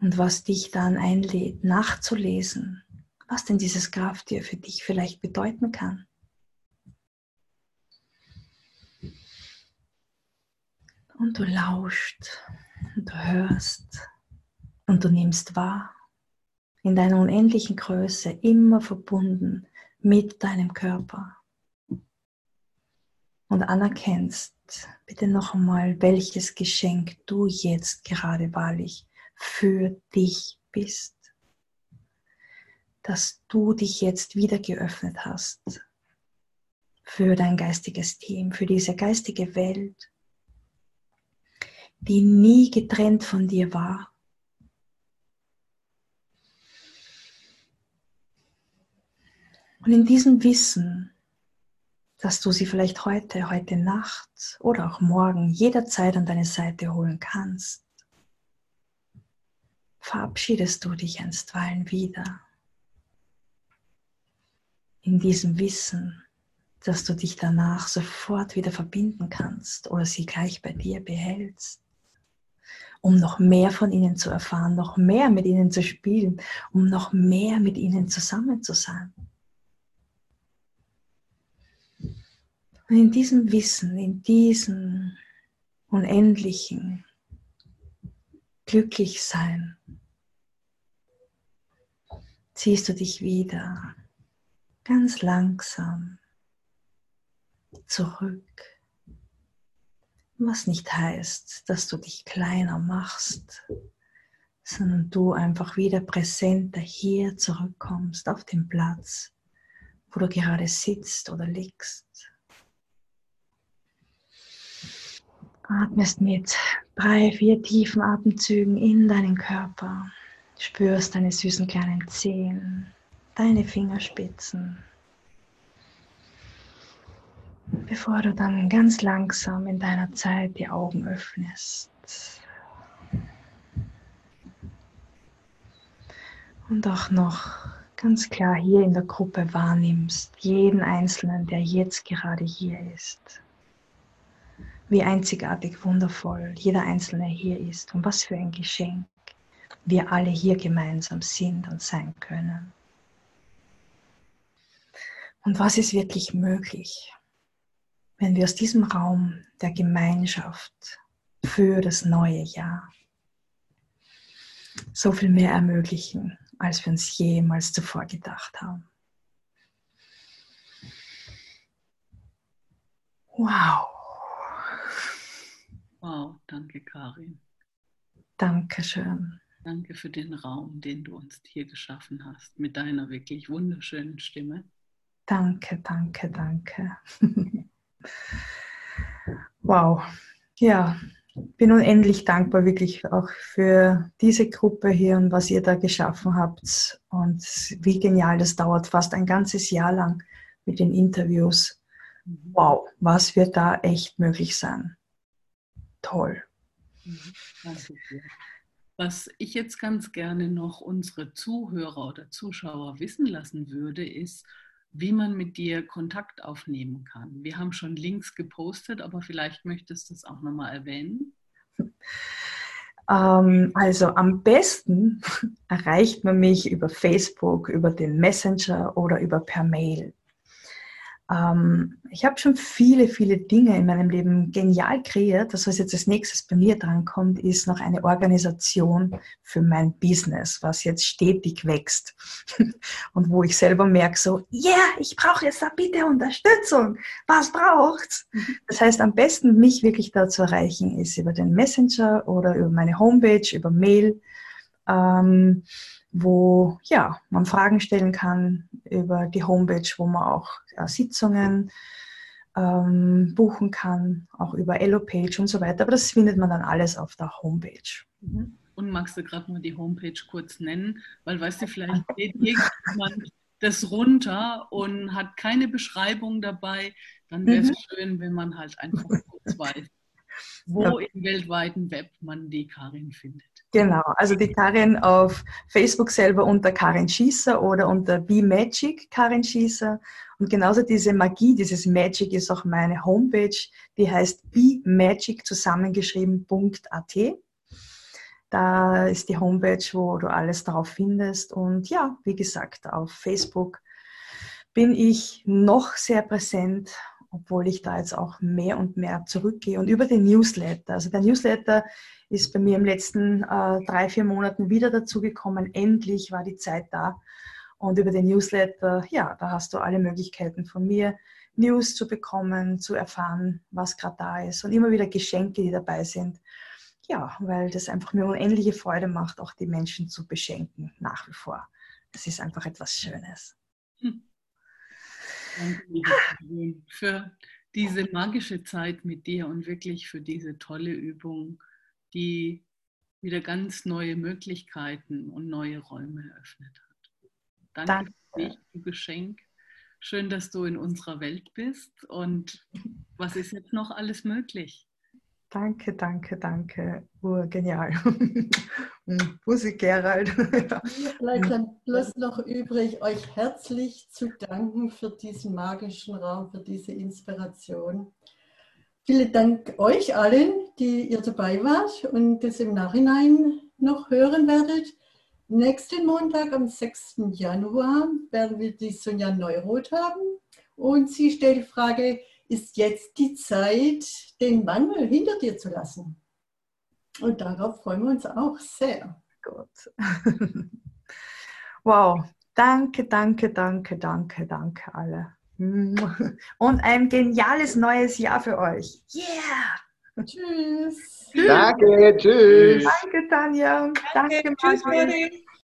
und was dich dann einlädt, nachzulesen, was denn dieses Krafttier für dich vielleicht bedeuten kann. Und du lauscht und du hörst und du nimmst wahr in deiner unendlichen Größe immer verbunden mit deinem Körper. Und anerkennst bitte noch einmal, welches Geschenk du jetzt gerade wahrlich für dich bist. Dass du dich jetzt wieder geöffnet hast für dein geistiges Team, für diese geistige Welt, die nie getrennt von dir war, Und in diesem Wissen, dass du sie vielleicht heute, heute Nacht oder auch morgen jederzeit an deine Seite holen kannst, verabschiedest du dich einstweilen wieder. In diesem Wissen, dass du dich danach sofort wieder verbinden kannst oder sie gleich bei dir behältst, um noch mehr von ihnen zu erfahren, noch mehr mit ihnen zu spielen, um noch mehr mit ihnen zusammen zu sein. Und in diesem Wissen, in diesem unendlichen Glücklichsein, ziehst du dich wieder ganz langsam zurück. Was nicht heißt, dass du dich kleiner machst, sondern du einfach wieder präsenter hier zurückkommst auf den Platz, wo du gerade sitzt oder liegst. Atmest mit drei, vier tiefen Atemzügen in deinen Körper. Spürst deine süßen kleinen Zehen, deine Fingerspitzen. Bevor du dann ganz langsam in deiner Zeit die Augen öffnest. Und auch noch ganz klar hier in der Gruppe wahrnimmst, jeden Einzelnen, der jetzt gerade hier ist wie einzigartig wundervoll jeder Einzelne hier ist und was für ein Geschenk wir alle hier gemeinsam sind und sein können. Und was ist wirklich möglich, wenn wir aus diesem Raum der Gemeinschaft für das neue Jahr so viel mehr ermöglichen, als wir uns jemals zuvor gedacht haben. Wow. Wow, danke Karin. Dankeschön. Danke für den Raum, den du uns hier geschaffen hast, mit deiner wirklich wunderschönen Stimme. Danke, danke, danke. Wow. Ja, bin unendlich dankbar wirklich auch für diese Gruppe hier und was ihr da geschaffen habt. Und wie genial, das dauert fast ein ganzes Jahr lang mit den Interviews. Mhm. Wow, was wird da echt möglich sein? Toll. Mhm. Was ich jetzt ganz gerne noch unsere Zuhörer oder Zuschauer wissen lassen würde, ist, wie man mit dir Kontakt aufnehmen kann. Wir haben schon Links gepostet, aber vielleicht möchtest du es auch nochmal erwähnen. Ähm, also am besten erreicht man mich über Facebook, über den Messenger oder über per Mail. Ähm, ich habe schon viele, viele Dinge in meinem Leben genial kreiert. Das, was jetzt als nächstes bei mir drankommt, ist noch eine Organisation für mein Business, was jetzt stetig wächst. Und wo ich selber merke, so, yeah, ich brauche jetzt da bitte Unterstützung. Was braucht's? Das heißt, am besten mich wirklich da zu erreichen ist über den Messenger oder über meine Homepage, über Mail. Ähm, wo ja, man Fragen stellen kann über die Homepage, wo man auch äh, Sitzungen ähm, buchen kann, auch über Elo-Page und so weiter. Aber das findet man dann alles auf der Homepage. Mhm. Und magst du gerade mal die Homepage kurz nennen? Weil, weißt du, vielleicht geht irgendjemand das runter und hat keine Beschreibung dabei. Dann wäre es mhm. schön, wenn man halt einfach kurz weiß, wo ja. im weltweiten Web man die Karin findet. Genau, also die Karin auf Facebook selber unter Karin Schießer oder unter Be Magic Karin Schießer. Und genauso diese Magie, dieses Magic ist auch meine Homepage, die heißt Be Magic zusammengeschrieben.at. Da ist die Homepage, wo du alles darauf findest. Und ja, wie gesagt, auf Facebook bin ich noch sehr präsent obwohl ich da jetzt auch mehr und mehr zurückgehe. Und über den Newsletter. Also der Newsletter ist bei mir im letzten äh, drei, vier Monaten wieder dazugekommen. Endlich war die Zeit da. Und über den Newsletter, ja, da hast du alle Möglichkeiten von mir, News zu bekommen, zu erfahren, was gerade da ist und immer wieder Geschenke, die dabei sind. Ja, weil das einfach mir unendliche Freude macht, auch die Menschen zu beschenken, nach wie vor. Das ist einfach etwas Schönes. Hm. Danke, liebe für diese magische Zeit mit dir und wirklich für diese tolle Übung, die wieder ganz neue Möglichkeiten und neue Räume eröffnet hat. Danke, Danke. für dich, du Geschenk. Schön, dass du in unserer Welt bist. Und was ist jetzt noch alles möglich? Danke, danke, danke. Urgenial. Bussi Gerald. Bleibt dann bloß noch übrig, euch herzlich zu danken für diesen magischen Raum, für diese Inspiration. Vielen Dank euch allen, die ihr dabei wart und das im Nachhinein noch hören werdet. Nächsten Montag, am 6. Januar, werden wir die Sonja Neuroth haben. Und sie stellt die Frage, ist jetzt die Zeit, den Mangel hinter dir zu lassen. Und darauf freuen wir uns auch sehr. Gut. wow. Danke, danke, danke, danke, danke alle. Und ein geniales neues Jahr für euch. Yeah! Tschüss. Danke, tschüss. Danke, Tanja. Danke, danke tschüss,